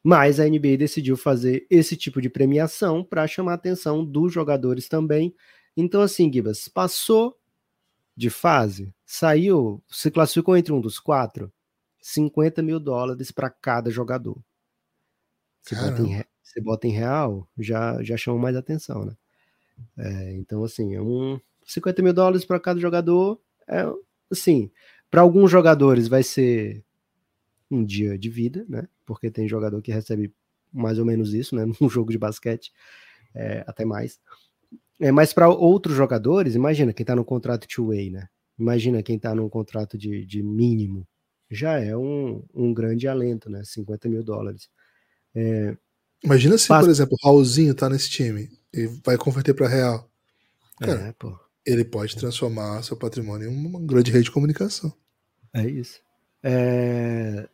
mas a NBA decidiu fazer esse tipo de premiação para chamar a atenção dos jogadores também. Então, assim, Gibas, passou de fase, saiu, se classificou entre um dos quatro, 50 mil dólares para cada jogador. Se bota, em, se bota, em, real, já, já chama mais atenção, né? É, então, assim, é um 50 mil dólares para cada jogador. É, assim, para alguns jogadores vai ser um dia de vida, né? Porque tem jogador que recebe mais ou menos isso, né? Num jogo de basquete, é, até mais. É, mas para outros jogadores, imagina quem está no contrato two-way, né? Imagina quem está num contrato de, de mínimo. Já é um, um grande alento, né? 50 mil dólares. É, imagina se, por exemplo, o Raulzinho tá nesse time e vai converter para real. Cara, é, ele pode transformar seu patrimônio em uma grande rede de comunicação. É isso. É...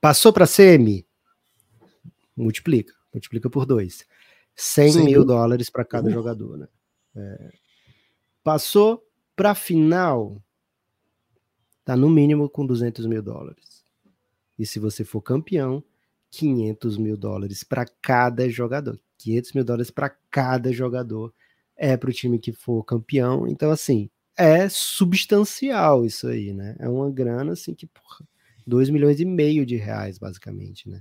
Passou para CM, multiplica, multiplica por dois. 100 Sim. mil dólares para cada uh. jogador, né? É... Passou para final, tá no mínimo com 200 mil dólares. E se você for campeão, 500 mil dólares para cada jogador. 500 mil dólares para cada jogador é para o time que for campeão. Então, assim, é substancial isso aí, né? É uma grana, assim, que, porra, 2 milhões e meio de reais, basicamente, né?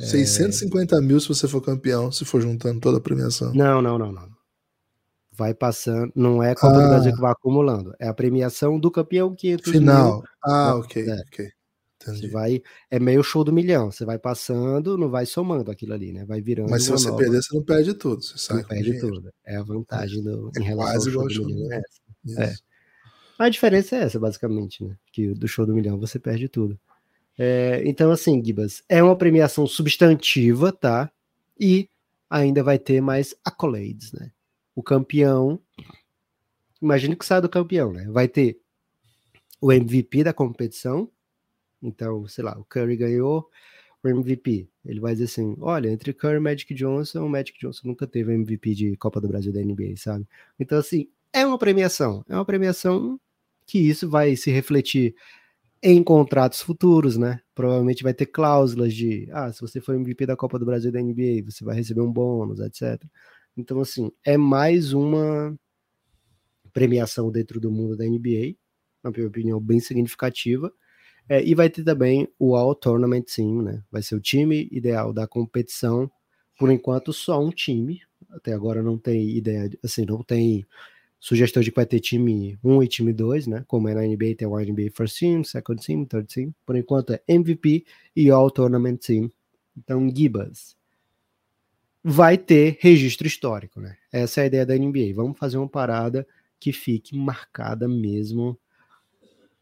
650 é... mil se você for campeão, se for juntando toda a premiação. Não, não, não, não. Vai passando, não é a Copa ah. do Brasil que vai acumulando, é a premiação do campeão 500 Final. Mil. Ah, ok, é. ok. Você vai, é meio show do milhão. Você vai passando, não vai somando aquilo ali, né? Vai virando. Mas se você nova... perder, você não perde tudo. Você sai não perde tudo. É a vantagem do, é em relação ao show do milhão. É, é. A diferença é essa, basicamente, né? Que do show do milhão você perde tudo. É, então, assim, Gibas, é uma premiação substantiva, tá? E ainda vai ter mais accolades, né? O campeão, imagine que sai do campeão, né? Vai ter o MVP da competição. Então, sei lá, o Curry ganhou o MVP. Ele vai dizer assim: olha, entre Curry e Magic Johnson, o Magic Johnson nunca teve MVP de Copa do Brasil da NBA, sabe? Então, assim, é uma premiação. É uma premiação que isso vai se refletir em contratos futuros, né? Provavelmente vai ter cláusulas de, ah, se você for MVP da Copa do Brasil da NBA, você vai receber um bônus, etc. Então, assim, é mais uma premiação dentro do mundo da NBA, na minha opinião, bem significativa. É, e vai ter também o All Tournament Team, né? Vai ser o time ideal da competição. Por enquanto, só um time. Até agora não tem ideia, assim, não tem sugestão de que vai ter time 1 e time 2, né? Como é na NBA, tem o NBA First Team, Second Team, Third Team. Por enquanto é MVP e All Tournament Team. Então, Gibas vai ter registro histórico, né? Essa é a ideia da NBA. Vamos fazer uma parada que fique marcada mesmo.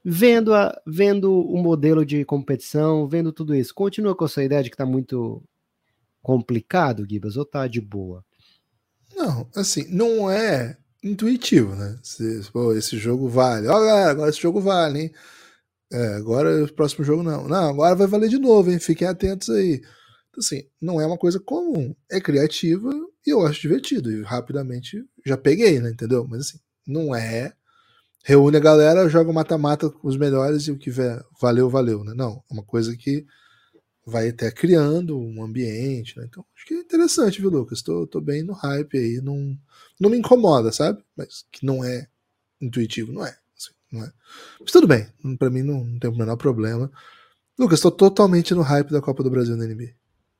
Vendo, a, vendo o modelo de competição, vendo tudo isso, continua com essa ideia de que tá muito complicado, Gibas, ou tá de boa? Não, assim, não é intuitivo, né? Se, pô, esse jogo vale. Ó, galera, agora esse jogo vale, hein? É, agora o próximo jogo não. Não, agora vai valer de novo, hein? Fiquem atentos aí. Então, assim, não é uma coisa comum. É criativa e eu acho divertido. E rapidamente já peguei, né? Entendeu? Mas assim, não é. Reúne a galera, joga mata-mata com os melhores e o que vier, valeu, valeu, né? Não, é uma coisa que vai até criando um ambiente, né? Então, acho que é interessante, viu, Lucas? Tô, tô bem no hype aí, não, não me incomoda, sabe? Mas que não é intuitivo, não é. Assim, não é. Mas tudo bem, para mim não, não tem o menor problema. Lucas, tô totalmente no hype da Copa do Brasil na NBA.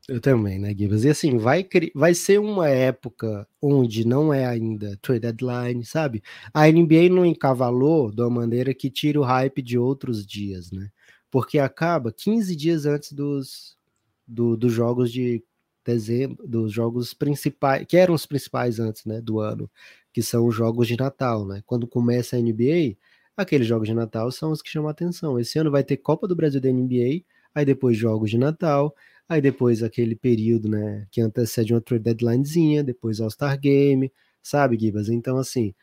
Eu também, né, Gibas? E assim, vai, vai ser uma época onde não é ainda trade deadline, sabe? A NBA não encavalou de uma maneira que tira o hype de outros dias, né? Porque acaba 15 dias antes dos, do, dos jogos de dezembro, dos jogos principais, que eram os principais antes, né, do ano, que são os jogos de Natal, né? Quando começa a NBA, aqueles jogos de Natal são os que chamam a atenção. Esse ano vai ter Copa do Brasil da NBA, aí depois jogos de Natal, Aí depois aquele período, né, que antecede uma trade deadlinezinha, depois All-Star Game, sabe, Gibas? Então, assim,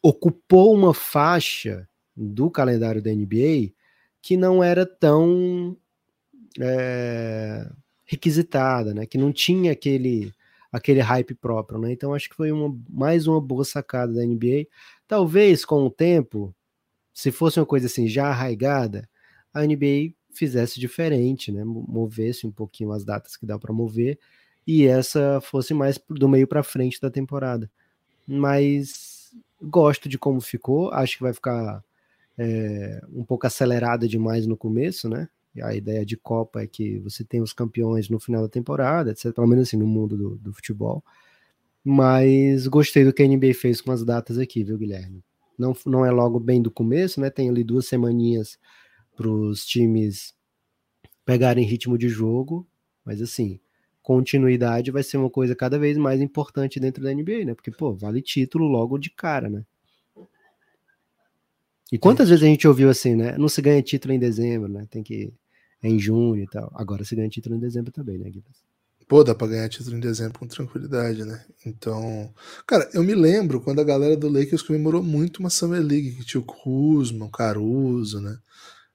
ocupou uma faixa do calendário da NBA que não era tão é, requisitada, né? Que não tinha aquele aquele hype próprio, né? Então acho que foi uma, mais uma boa sacada da NBA. Talvez com o tempo, se fosse uma coisa assim já arraigada, a NBA fizesse diferente, né? Movesse um pouquinho as datas que dá para mover e essa fosse mais do meio para frente da temporada. Mas gosto de como ficou, acho que vai ficar é, um pouco acelerada demais no começo, né? A ideia de Copa é que você tem os campeões no final da temporada, etc. Pelo menos assim, no mundo do, do futebol. Mas gostei do que a NBA fez com as datas aqui, viu, Guilherme? Não, não é logo bem do começo, né? Tem ali duas semaninhas para os times pegarem ritmo de jogo, mas assim, continuidade vai ser uma coisa cada vez mais importante dentro da NBA, né? Porque, pô, vale título logo de cara, né? E quantas vezes a gente ouviu assim, né? Não se ganha título em dezembro, né? Tem que. É em junho e tal. Agora se ganha título em dezembro também, né, Guilherme? Pô, dá pra ganhar título em dezembro com tranquilidade, né? Então. Cara, eu me lembro quando a galera do Lakers comemorou muito uma Summer League, que tinha o Kuzma, o Caruso, né?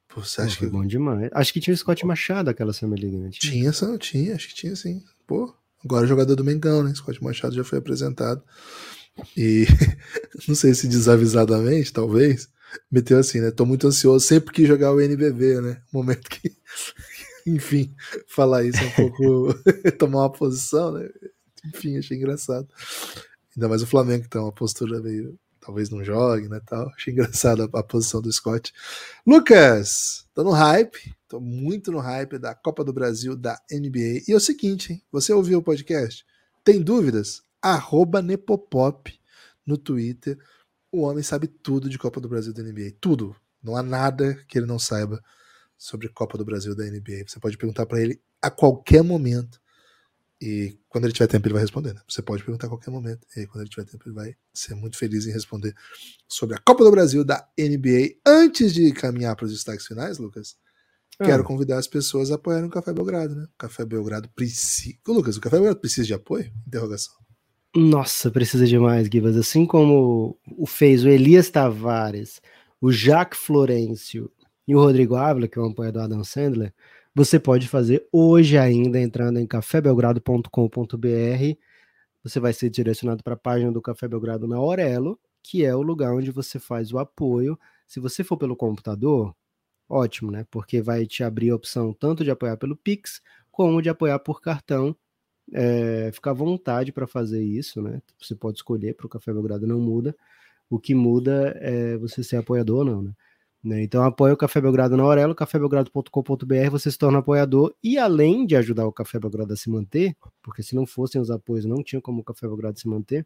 Pô, você acha Pô, que. bom demais. Acho que tinha o Scott Machado aquela Summer League, né? Tinha, tinha, tinha, acho que tinha sim. Pô, agora o jogador do Mengão, né? Scott Machado já foi apresentado. E não sei se desavisadamente, talvez, meteu assim, né? Tô muito ansioso, sempre que jogar o NBB, né? Momento que, enfim, falar isso é um pouco tomar uma posição, né? Enfim, achei engraçado. Ainda mais o Flamengo tem uma postura meio talvez não jogue, né, tal. Achei engraçado a, a, posição do Scott. Lucas, tô no hype, tô muito no hype da Copa do Brasil da NBA. E é o seguinte, hein, você ouviu o podcast? Tem dúvidas? Arroba Nepopop no Twitter. O homem sabe tudo de Copa do Brasil da NBA, tudo. Não há nada que ele não saiba sobre Copa do Brasil da NBA. Você pode perguntar para ele a qualquer momento e quando ele tiver tempo, ele vai responder. Né? Você pode perguntar a qualquer momento. E quando ele tiver tempo, ele vai ser muito feliz em responder sobre a Copa do Brasil da NBA. Antes de caminhar para os destaques finais, Lucas, ah. quero convidar as pessoas a apoiarem o Café Belgrado, né? O Café Belgrado precisa. Lucas, o Café Belgrado precisa de apoio? Interrogação. Nossa, precisa demais, Gibas. Assim como o fez o Elias Tavares, o Jacques Florencio e o Rodrigo Ávila, que é um apoiador Adam Sandler, você pode fazer hoje ainda entrando em cafébelgrado.com.br. Você vai ser direcionado para a página do Café Belgrado na Aurelo, que é o lugar onde você faz o apoio. Se você for pelo computador, ótimo, né? Porque vai te abrir a opção tanto de apoiar pelo Pix como de apoiar por cartão. É, à vontade para fazer isso, né? Você pode escolher para o Café Belgrado não muda. O que muda é você ser apoiador ou não, né? Né? Então apoia o Café Belgrado na Aurelo, cafébelgrado.com.br, você se torna apoiador e além de ajudar o Café Belgrado a se manter, porque se não fossem os apoios não tinha como o Café Belgrado se manter,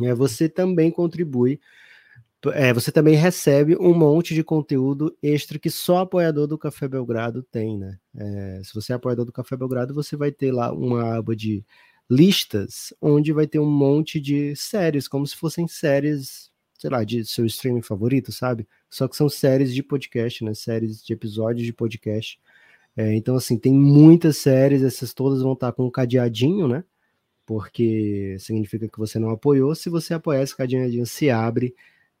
é, você também contribui, é, você também recebe um monte de conteúdo extra que só apoiador do Café Belgrado tem, né? É, se você é apoiador do Café Belgrado, você vai ter lá uma aba de listas, onde vai ter um monte de séries, como se fossem séries sei lá, de seu streaming favorito, sabe? Só que são séries de podcast, né? Séries de episódios de podcast. É, então, assim, tem muitas séries, essas todas vão estar com um cadeadinho, né? porque significa que você não apoiou. Se você apoiar, esse cadinho se abre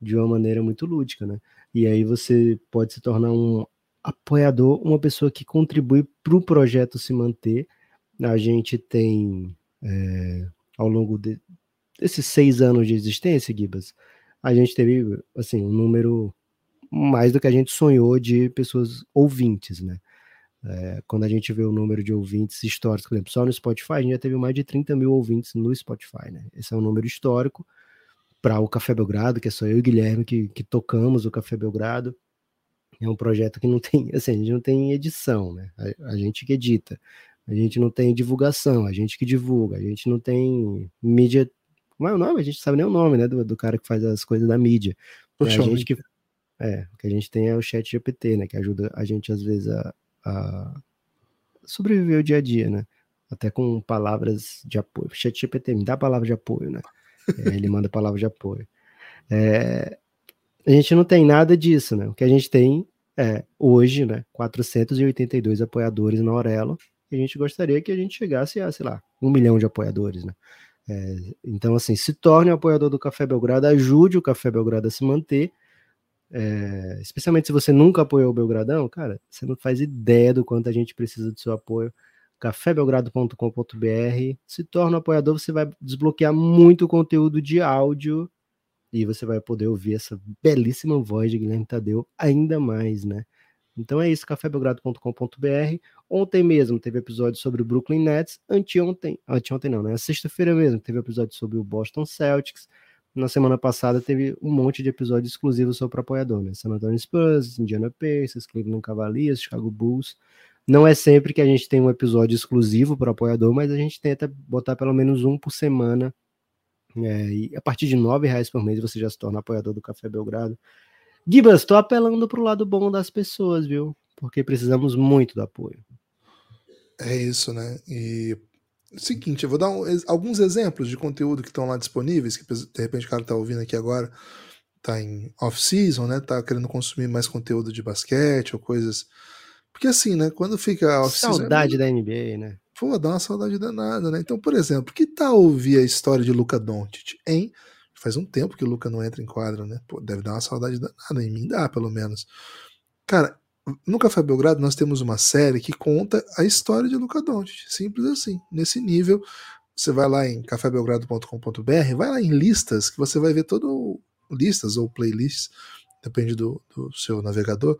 de uma maneira muito lúdica, né? E aí você pode se tornar um apoiador, uma pessoa que contribui para o projeto se manter. A gente tem, é, ao longo de, desses seis anos de existência, Gibas, a gente teve, assim, um número mais do que a gente sonhou de pessoas ouvintes, né? É, quando a gente vê o número de ouvintes históricos, por exemplo, só no Spotify, a gente já teve mais de 30 mil ouvintes no Spotify, né? Esse é um número histórico para o Café Belgrado, que é só eu e Guilherme que, que tocamos o Café Belgrado. É um projeto que não tem, assim, a gente não tem edição, né? A, a gente que edita, a gente não tem divulgação, a gente que divulga, a gente não tem mídia. Como é o nome? A gente sabe nem o nome, né? Do, do cara que faz as coisas da mídia. É, a gente que, é, o que a gente tem é o chat GPT, né? Que ajuda a gente, às vezes, a, a sobreviver o dia a dia, né? Até com palavras de apoio. Chat GPT me dá palavra de apoio, né? É, ele manda palavra de apoio. É, a gente não tem nada disso, né? O que a gente tem é, hoje, né, 482 apoiadores na Aurelo, e a gente gostaria que a gente chegasse a, sei lá, um milhão de apoiadores, né? É, então, assim, se torne um apoiador do Café Belgrado, ajude o Café Belgrado a se manter, é, especialmente se você nunca apoiou o Belgradão, cara, você não faz ideia do quanto a gente precisa do seu apoio. cafébelgrado.com.br, se torna um apoiador, você vai desbloquear muito conteúdo de áudio e você vai poder ouvir essa belíssima voz de Guilherme Tadeu ainda mais, né? Então é isso, cafébelgrado.com.br. Ontem mesmo teve episódio sobre o Brooklyn Nets, anteontem, anteontem não, né? Sexta-feira mesmo teve episódio sobre o Boston Celtics, na semana passada teve um monte de episódios exclusivos sobre o apoiador, né? San Antonio Spurs, Indiana Pacers, Cleveland Cavaliers, Chicago Bulls. Não é sempre que a gente tem um episódio exclusivo para apoiador, mas a gente tenta botar pelo menos um por semana. É, e a partir de nove reais por mês você já se torna apoiador do Café Belgrado. Gibas, estou apelando para o lado bom das pessoas, viu? Porque precisamos muito do apoio. É isso, né? E seguinte, eu vou dar um, alguns exemplos de conteúdo que estão lá disponíveis, que de repente o cara está ouvindo aqui agora, tá em off-season, né? Tá querendo consumir mais conteúdo de basquete ou coisas. Porque assim, né? Quando fica saudade da NBA, né? Pô, dá uma saudade danada, né? Então, por exemplo, que tal ouvir a história de Luca Doncic, hein? Faz um tempo que o Luca não entra em quadra, né? Pô, deve dar uma saudade danada, em mim dá, pelo menos. Cara, no Café Belgrado nós temos uma série que conta a história de Luca Doncic, simples assim, nesse nível. Você vai lá em cafébelgrado.com.br, vai lá em listas que você vai ver todo listas ou playlists, depende do, do seu navegador.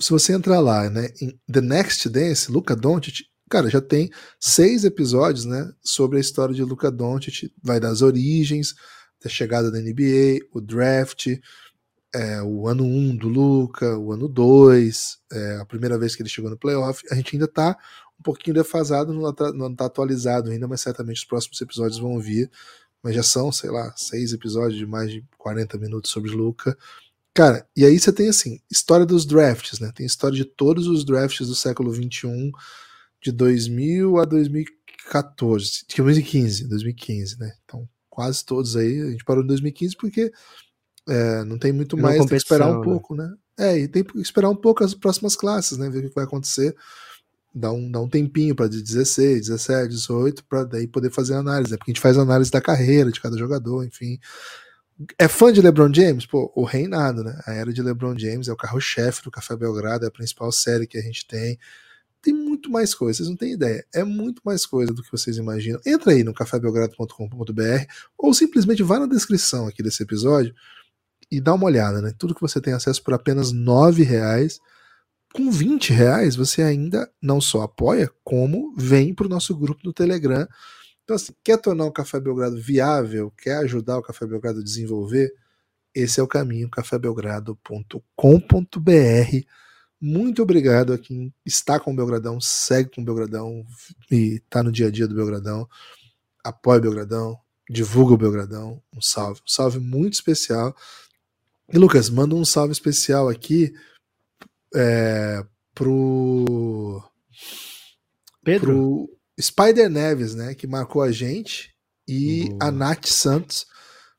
Se você entrar lá, né, em The Next Dance, Luca Doncic, cara, já tem seis episódios, né, sobre a história de Luca Doncic, vai das origens, da chegada da NBA, o draft, é, o ano 1 um do Luca, o ano 2, é, a primeira vez que ele chegou no playoff. A gente ainda está um pouquinho defasado, não está atualizado ainda, mas certamente os próximos episódios vão vir. Mas já são, sei lá, seis episódios de mais de 40 minutos sobre Luca. Cara, e aí você tem assim, história dos drafts, né? Tem história de todos os drafts do século 21, de 2000 a 2014, de 2015, 2015, né? Então, quase todos aí. A gente parou em 2015 porque é, não tem muito mais, tem que esperar um né? pouco, né? É, e tem que esperar um pouco as próximas classes, né? Ver o que vai acontecer. Dá um, dá um tempinho para de 16, 17, 18, para daí poder fazer análise, né? Porque a gente faz análise da carreira de cada jogador, enfim. É fã de LeBron James? Pô, o reinado, né? A era de LeBron James é o carro-chefe do Café Belgrado, é a principal série que a gente tem. Tem muito mais coisa, vocês não têm ideia. É muito mais coisa do que vocês imaginam. Entra aí no cafébelgrado.com.br ou simplesmente vá na descrição aqui desse episódio e dá uma olhada, né? Tudo que você tem acesso por apenas R$ reais. Com 20 reais você ainda não só apoia, como vem para o nosso grupo no Telegram. Então, assim, quer tornar o Café Belgrado viável, quer ajudar o Café Belgrado a desenvolver, esse é o caminho, cafébelgrado.com.br. Muito obrigado a quem está com o Belgradão, segue com o Belgradão e está no dia a dia do Belgradão. Apoia o Belgradão, divulga o Belgradão. Um salve, um salve muito especial e Lucas, manda um salve especial aqui é, pro. Pedro? Pro Spider Neves, né? Que marcou a gente. E Boa. a Nath Santos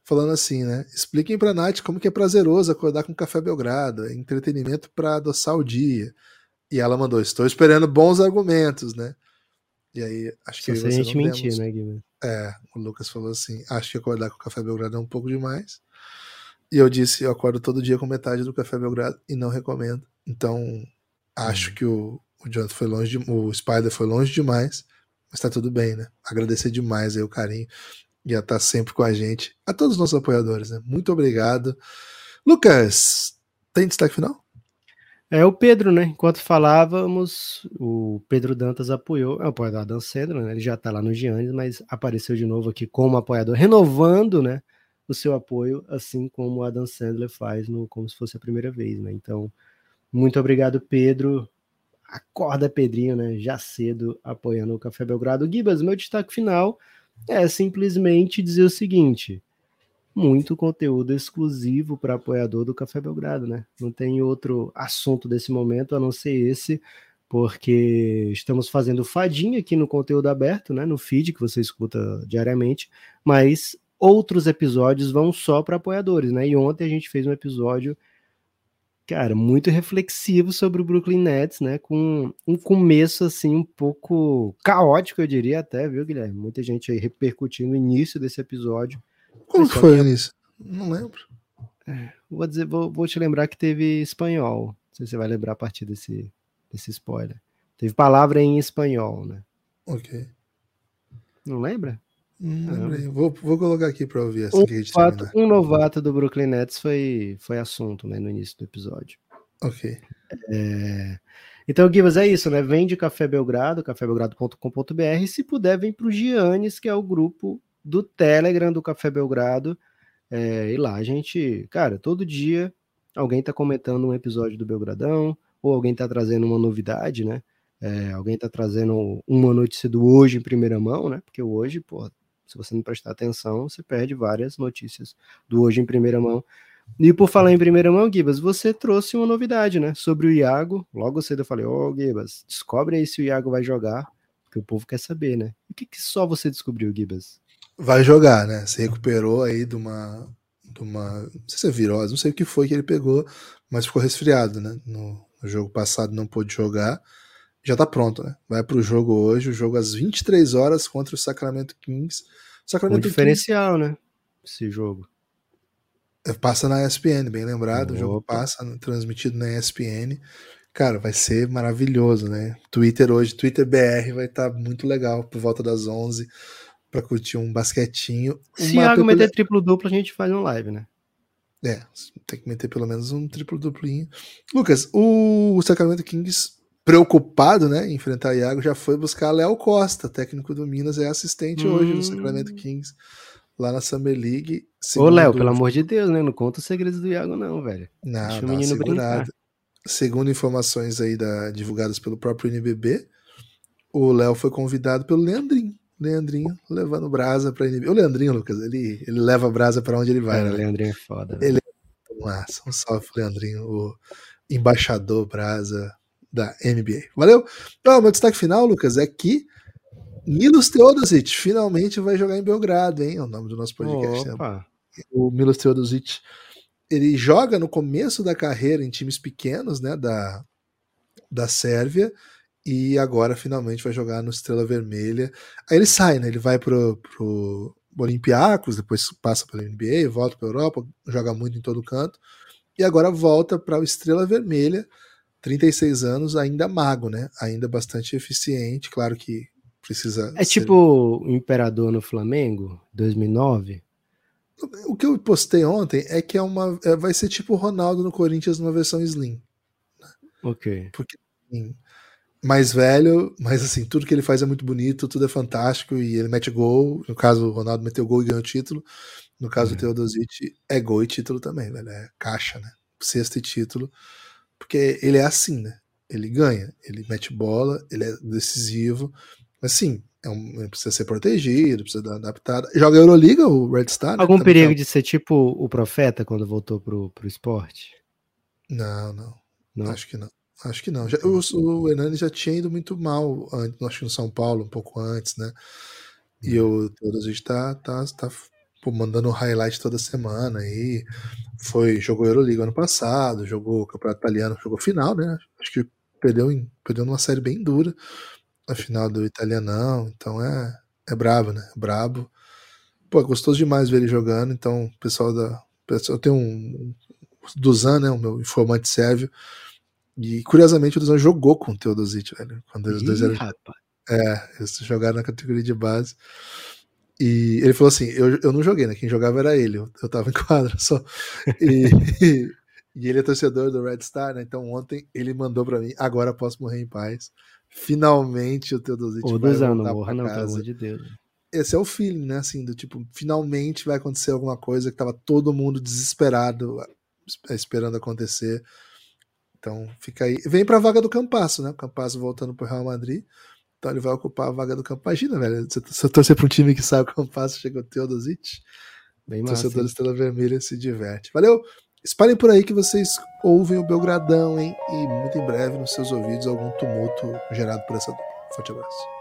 falando assim, né? Expliquem pra Nath como que é prazeroso acordar com café Belgrado, é entretenimento para adoçar o dia. E ela mandou: Estou esperando bons argumentos, né? E aí, acho que se a gente mentir, demos. né, Guilherme? É, o Lucas falou assim: acho que acordar com o Café Belgrado é um pouco demais. E eu disse: eu acordo todo dia com metade do Café Belgrado e não recomendo. Então, acho hum. que o, o Jonathan foi longe, de, o Spider foi longe demais, mas tá tudo bem, né? Agradecer demais aí o carinho e a estar tá sempre com a gente. A todos os nossos apoiadores, né? Muito obrigado. Lucas, tem destaque final? É o Pedro, né? Enquanto falávamos, o Pedro Dantas apoiou, é o apoiador da Dan Sandler, né? Ele já tá lá no Giannis, mas apareceu de novo aqui como apoiador, renovando, né? O seu apoio, assim como a Dan Sandler faz no como se fosse a primeira vez, né? Então, muito obrigado, Pedro. Acorda, Pedrinho, né? Já cedo apoiando o Café Belgrado. Gibas, meu destaque final é simplesmente dizer o seguinte: muito conteúdo exclusivo para apoiador do Café Belgrado, né? Não tem outro assunto desse momento a não ser esse, porque estamos fazendo fadinha aqui no conteúdo aberto, né? No feed que você escuta diariamente, mas outros episódios vão só para apoiadores, né? E ontem a gente fez um episódio, cara, muito reflexivo sobre o Brooklyn Nets, né? Com um começo assim um pouco caótico, eu diria até, viu, Guilherme? Muita gente aí repercutindo o início desse episódio como que foi, Vinícius? Não lembro. É, vou, dizer, vou, vou, te lembrar que teve espanhol. Não sei se você vai lembrar a partir desse, desse spoiler. Teve palavra em espanhol, né? Ok. Não lembra? Não lembrei. Vou, vou colocar aqui para ouvir assim um, que fato, um novato do Brooklyn Nets foi, foi assunto né, no início do episódio. Ok. É... Então, Givas, é isso, né? Vem de Café Belgrado, cafébelgrado.com.br. Se puder, vem para o Giannis, que é o grupo do Telegram do Café Belgrado. É, e lá a gente, cara, todo dia alguém tá comentando um episódio do Belgradão, ou alguém tá trazendo uma novidade, né? É, alguém tá trazendo uma notícia do hoje em primeira mão, né? Porque hoje, pô, se você não prestar atenção, você perde várias notícias do hoje em primeira mão. E por falar em primeira mão, Gibas, você trouxe uma novidade, né? Sobre o Iago. Logo cedo eu falei, ô oh, Gibas, descobre aí se o Iago vai jogar, porque o povo quer saber, né? O que, que só você descobriu, Gibas? vai jogar, né? Se recuperou aí de uma, de uma. Não sei se é virose, não sei o que foi que ele pegou, mas ficou resfriado, né? No, no jogo passado não pôde jogar. Já tá pronto, né? Vai pro jogo hoje, o jogo às 23 horas contra o Sacramento Kings. Sacramento um diferencial, Kings... né? Esse jogo. É, passa na ESPN, bem lembrado. Opa. O jogo passa transmitido na ESPN. Cara, vai ser maravilhoso, né? Twitter hoje, Twitter BR vai estar tá muito legal por volta das 11 para curtir um basquetinho. Se o Iago meter triplo duplo, a gente faz um live, né? É, tem que meter pelo menos um triplo duplinho. Lucas, o Sacramento Kings, preocupado, né, em enfrentar o Iago, já foi buscar Léo Costa, técnico do Minas, é assistente hum. hoje do Sacramento Kings, lá na Summer League. Ô, Léo, pelo amor de Deus, né? Não conta os segredos do Iago, não, velho. Não, Deixa o menino segurado. brincar. Segundo informações aí da, divulgadas pelo próprio NBB, o Léo foi convidado pelo Leandrinho Leandrinho levando brasa pra NBA. O Leandrinho, Lucas, ele, ele leva brasa para onde ele vai. É, né? O Leandrinho é foda. Ele Nossa, um salve pro Leandrinho, o embaixador brasa da NBA. Valeu? Então, meu destaque final, Lucas, é que Milos Teodosic finalmente vai jogar em Belgrado, hein? É o nome do nosso podcast. Né? O Milos Teodosic, ele joga no começo da carreira em times pequenos, né, da, da Sérvia, e agora finalmente vai jogar no Estrela Vermelha. Aí ele sai, né? Ele vai pro, pro Olympiacos, depois passa pela NBA, volta para Europa, joga muito em todo canto. E agora volta para o Estrela Vermelha, 36 anos, ainda mago, né? Ainda bastante eficiente, claro que precisa. É ser... tipo o Imperador no Flamengo, 2009. O que eu postei ontem é que é uma, é, vai ser tipo o Ronaldo no Corinthians numa versão Slim. Né? Ok. Porque assim, mais velho, mas assim, tudo que ele faz é muito bonito, tudo é fantástico e ele mete gol. No caso, o Ronaldo meteu gol e ganhou o título. No caso do uhum. Teodosic, é gol e título também, velho. É caixa, né? Sexto e título. Porque ele é assim, né? Ele ganha, ele mete bola, ele é decisivo. Mas sim, é um, precisa ser protegido, precisa dar adaptada. Joga Euroliga, o Red Star. Né? Algum perigo de ser tipo o profeta quando voltou pro, pro esporte? Não, não, não. Acho que não. Acho que não. Já, o, o Hernani já tinha ido muito mal, antes, acho que no São Paulo, um pouco antes, né? E uhum. o Teodosic tá, tá, tá pô, mandando highlight toda semana aí. Foi, jogou Euroliga ano passado, jogou Campeonato Italiano, jogou final, né? Acho que perdeu, em, perdeu numa série bem dura. na final do Italianão, então é, é brabo, né? Brabo. Pô, é gostoso demais ver ele jogando, então o pessoal da. Eu tenho um. Duzan, né? O meu informante sérvio. E curiosamente o Duzan jogou com o Teodosic, velho. Quando eles Ih, dois eram. Rapaz. É, eles jogaram na categoria de base. E ele falou assim: eu, eu não joguei, né? Quem jogava era ele, eu, eu tava em quadra só. E, e, e, ele é torcedor do Red Star, né? Então ontem ele mandou para mim: agora posso morrer em paz. Finalmente o Teodosic vai voltar não morra, não, pelo amor de Deus. Esse é o feeling, né? Assim, do tipo, finalmente vai acontecer alguma coisa que tava todo mundo desesperado esperando acontecer. Então fica aí. Vem pra vaga do Campasso, né? O Campasso voltando pro Real Madrid. Então ele vai ocupar a vaga do campo. Imagina, velho. Você, você torcer para um time que sai o Campasso, chega o Teodosic. Bem massa. Torcedor Estrela Vermelha se diverte. Valeu! Espalhem por aí que vocês ouvem o Belgradão, hein? E muito em breve nos seus ouvidos algum tumulto gerado por essa dupla. Forte abraço.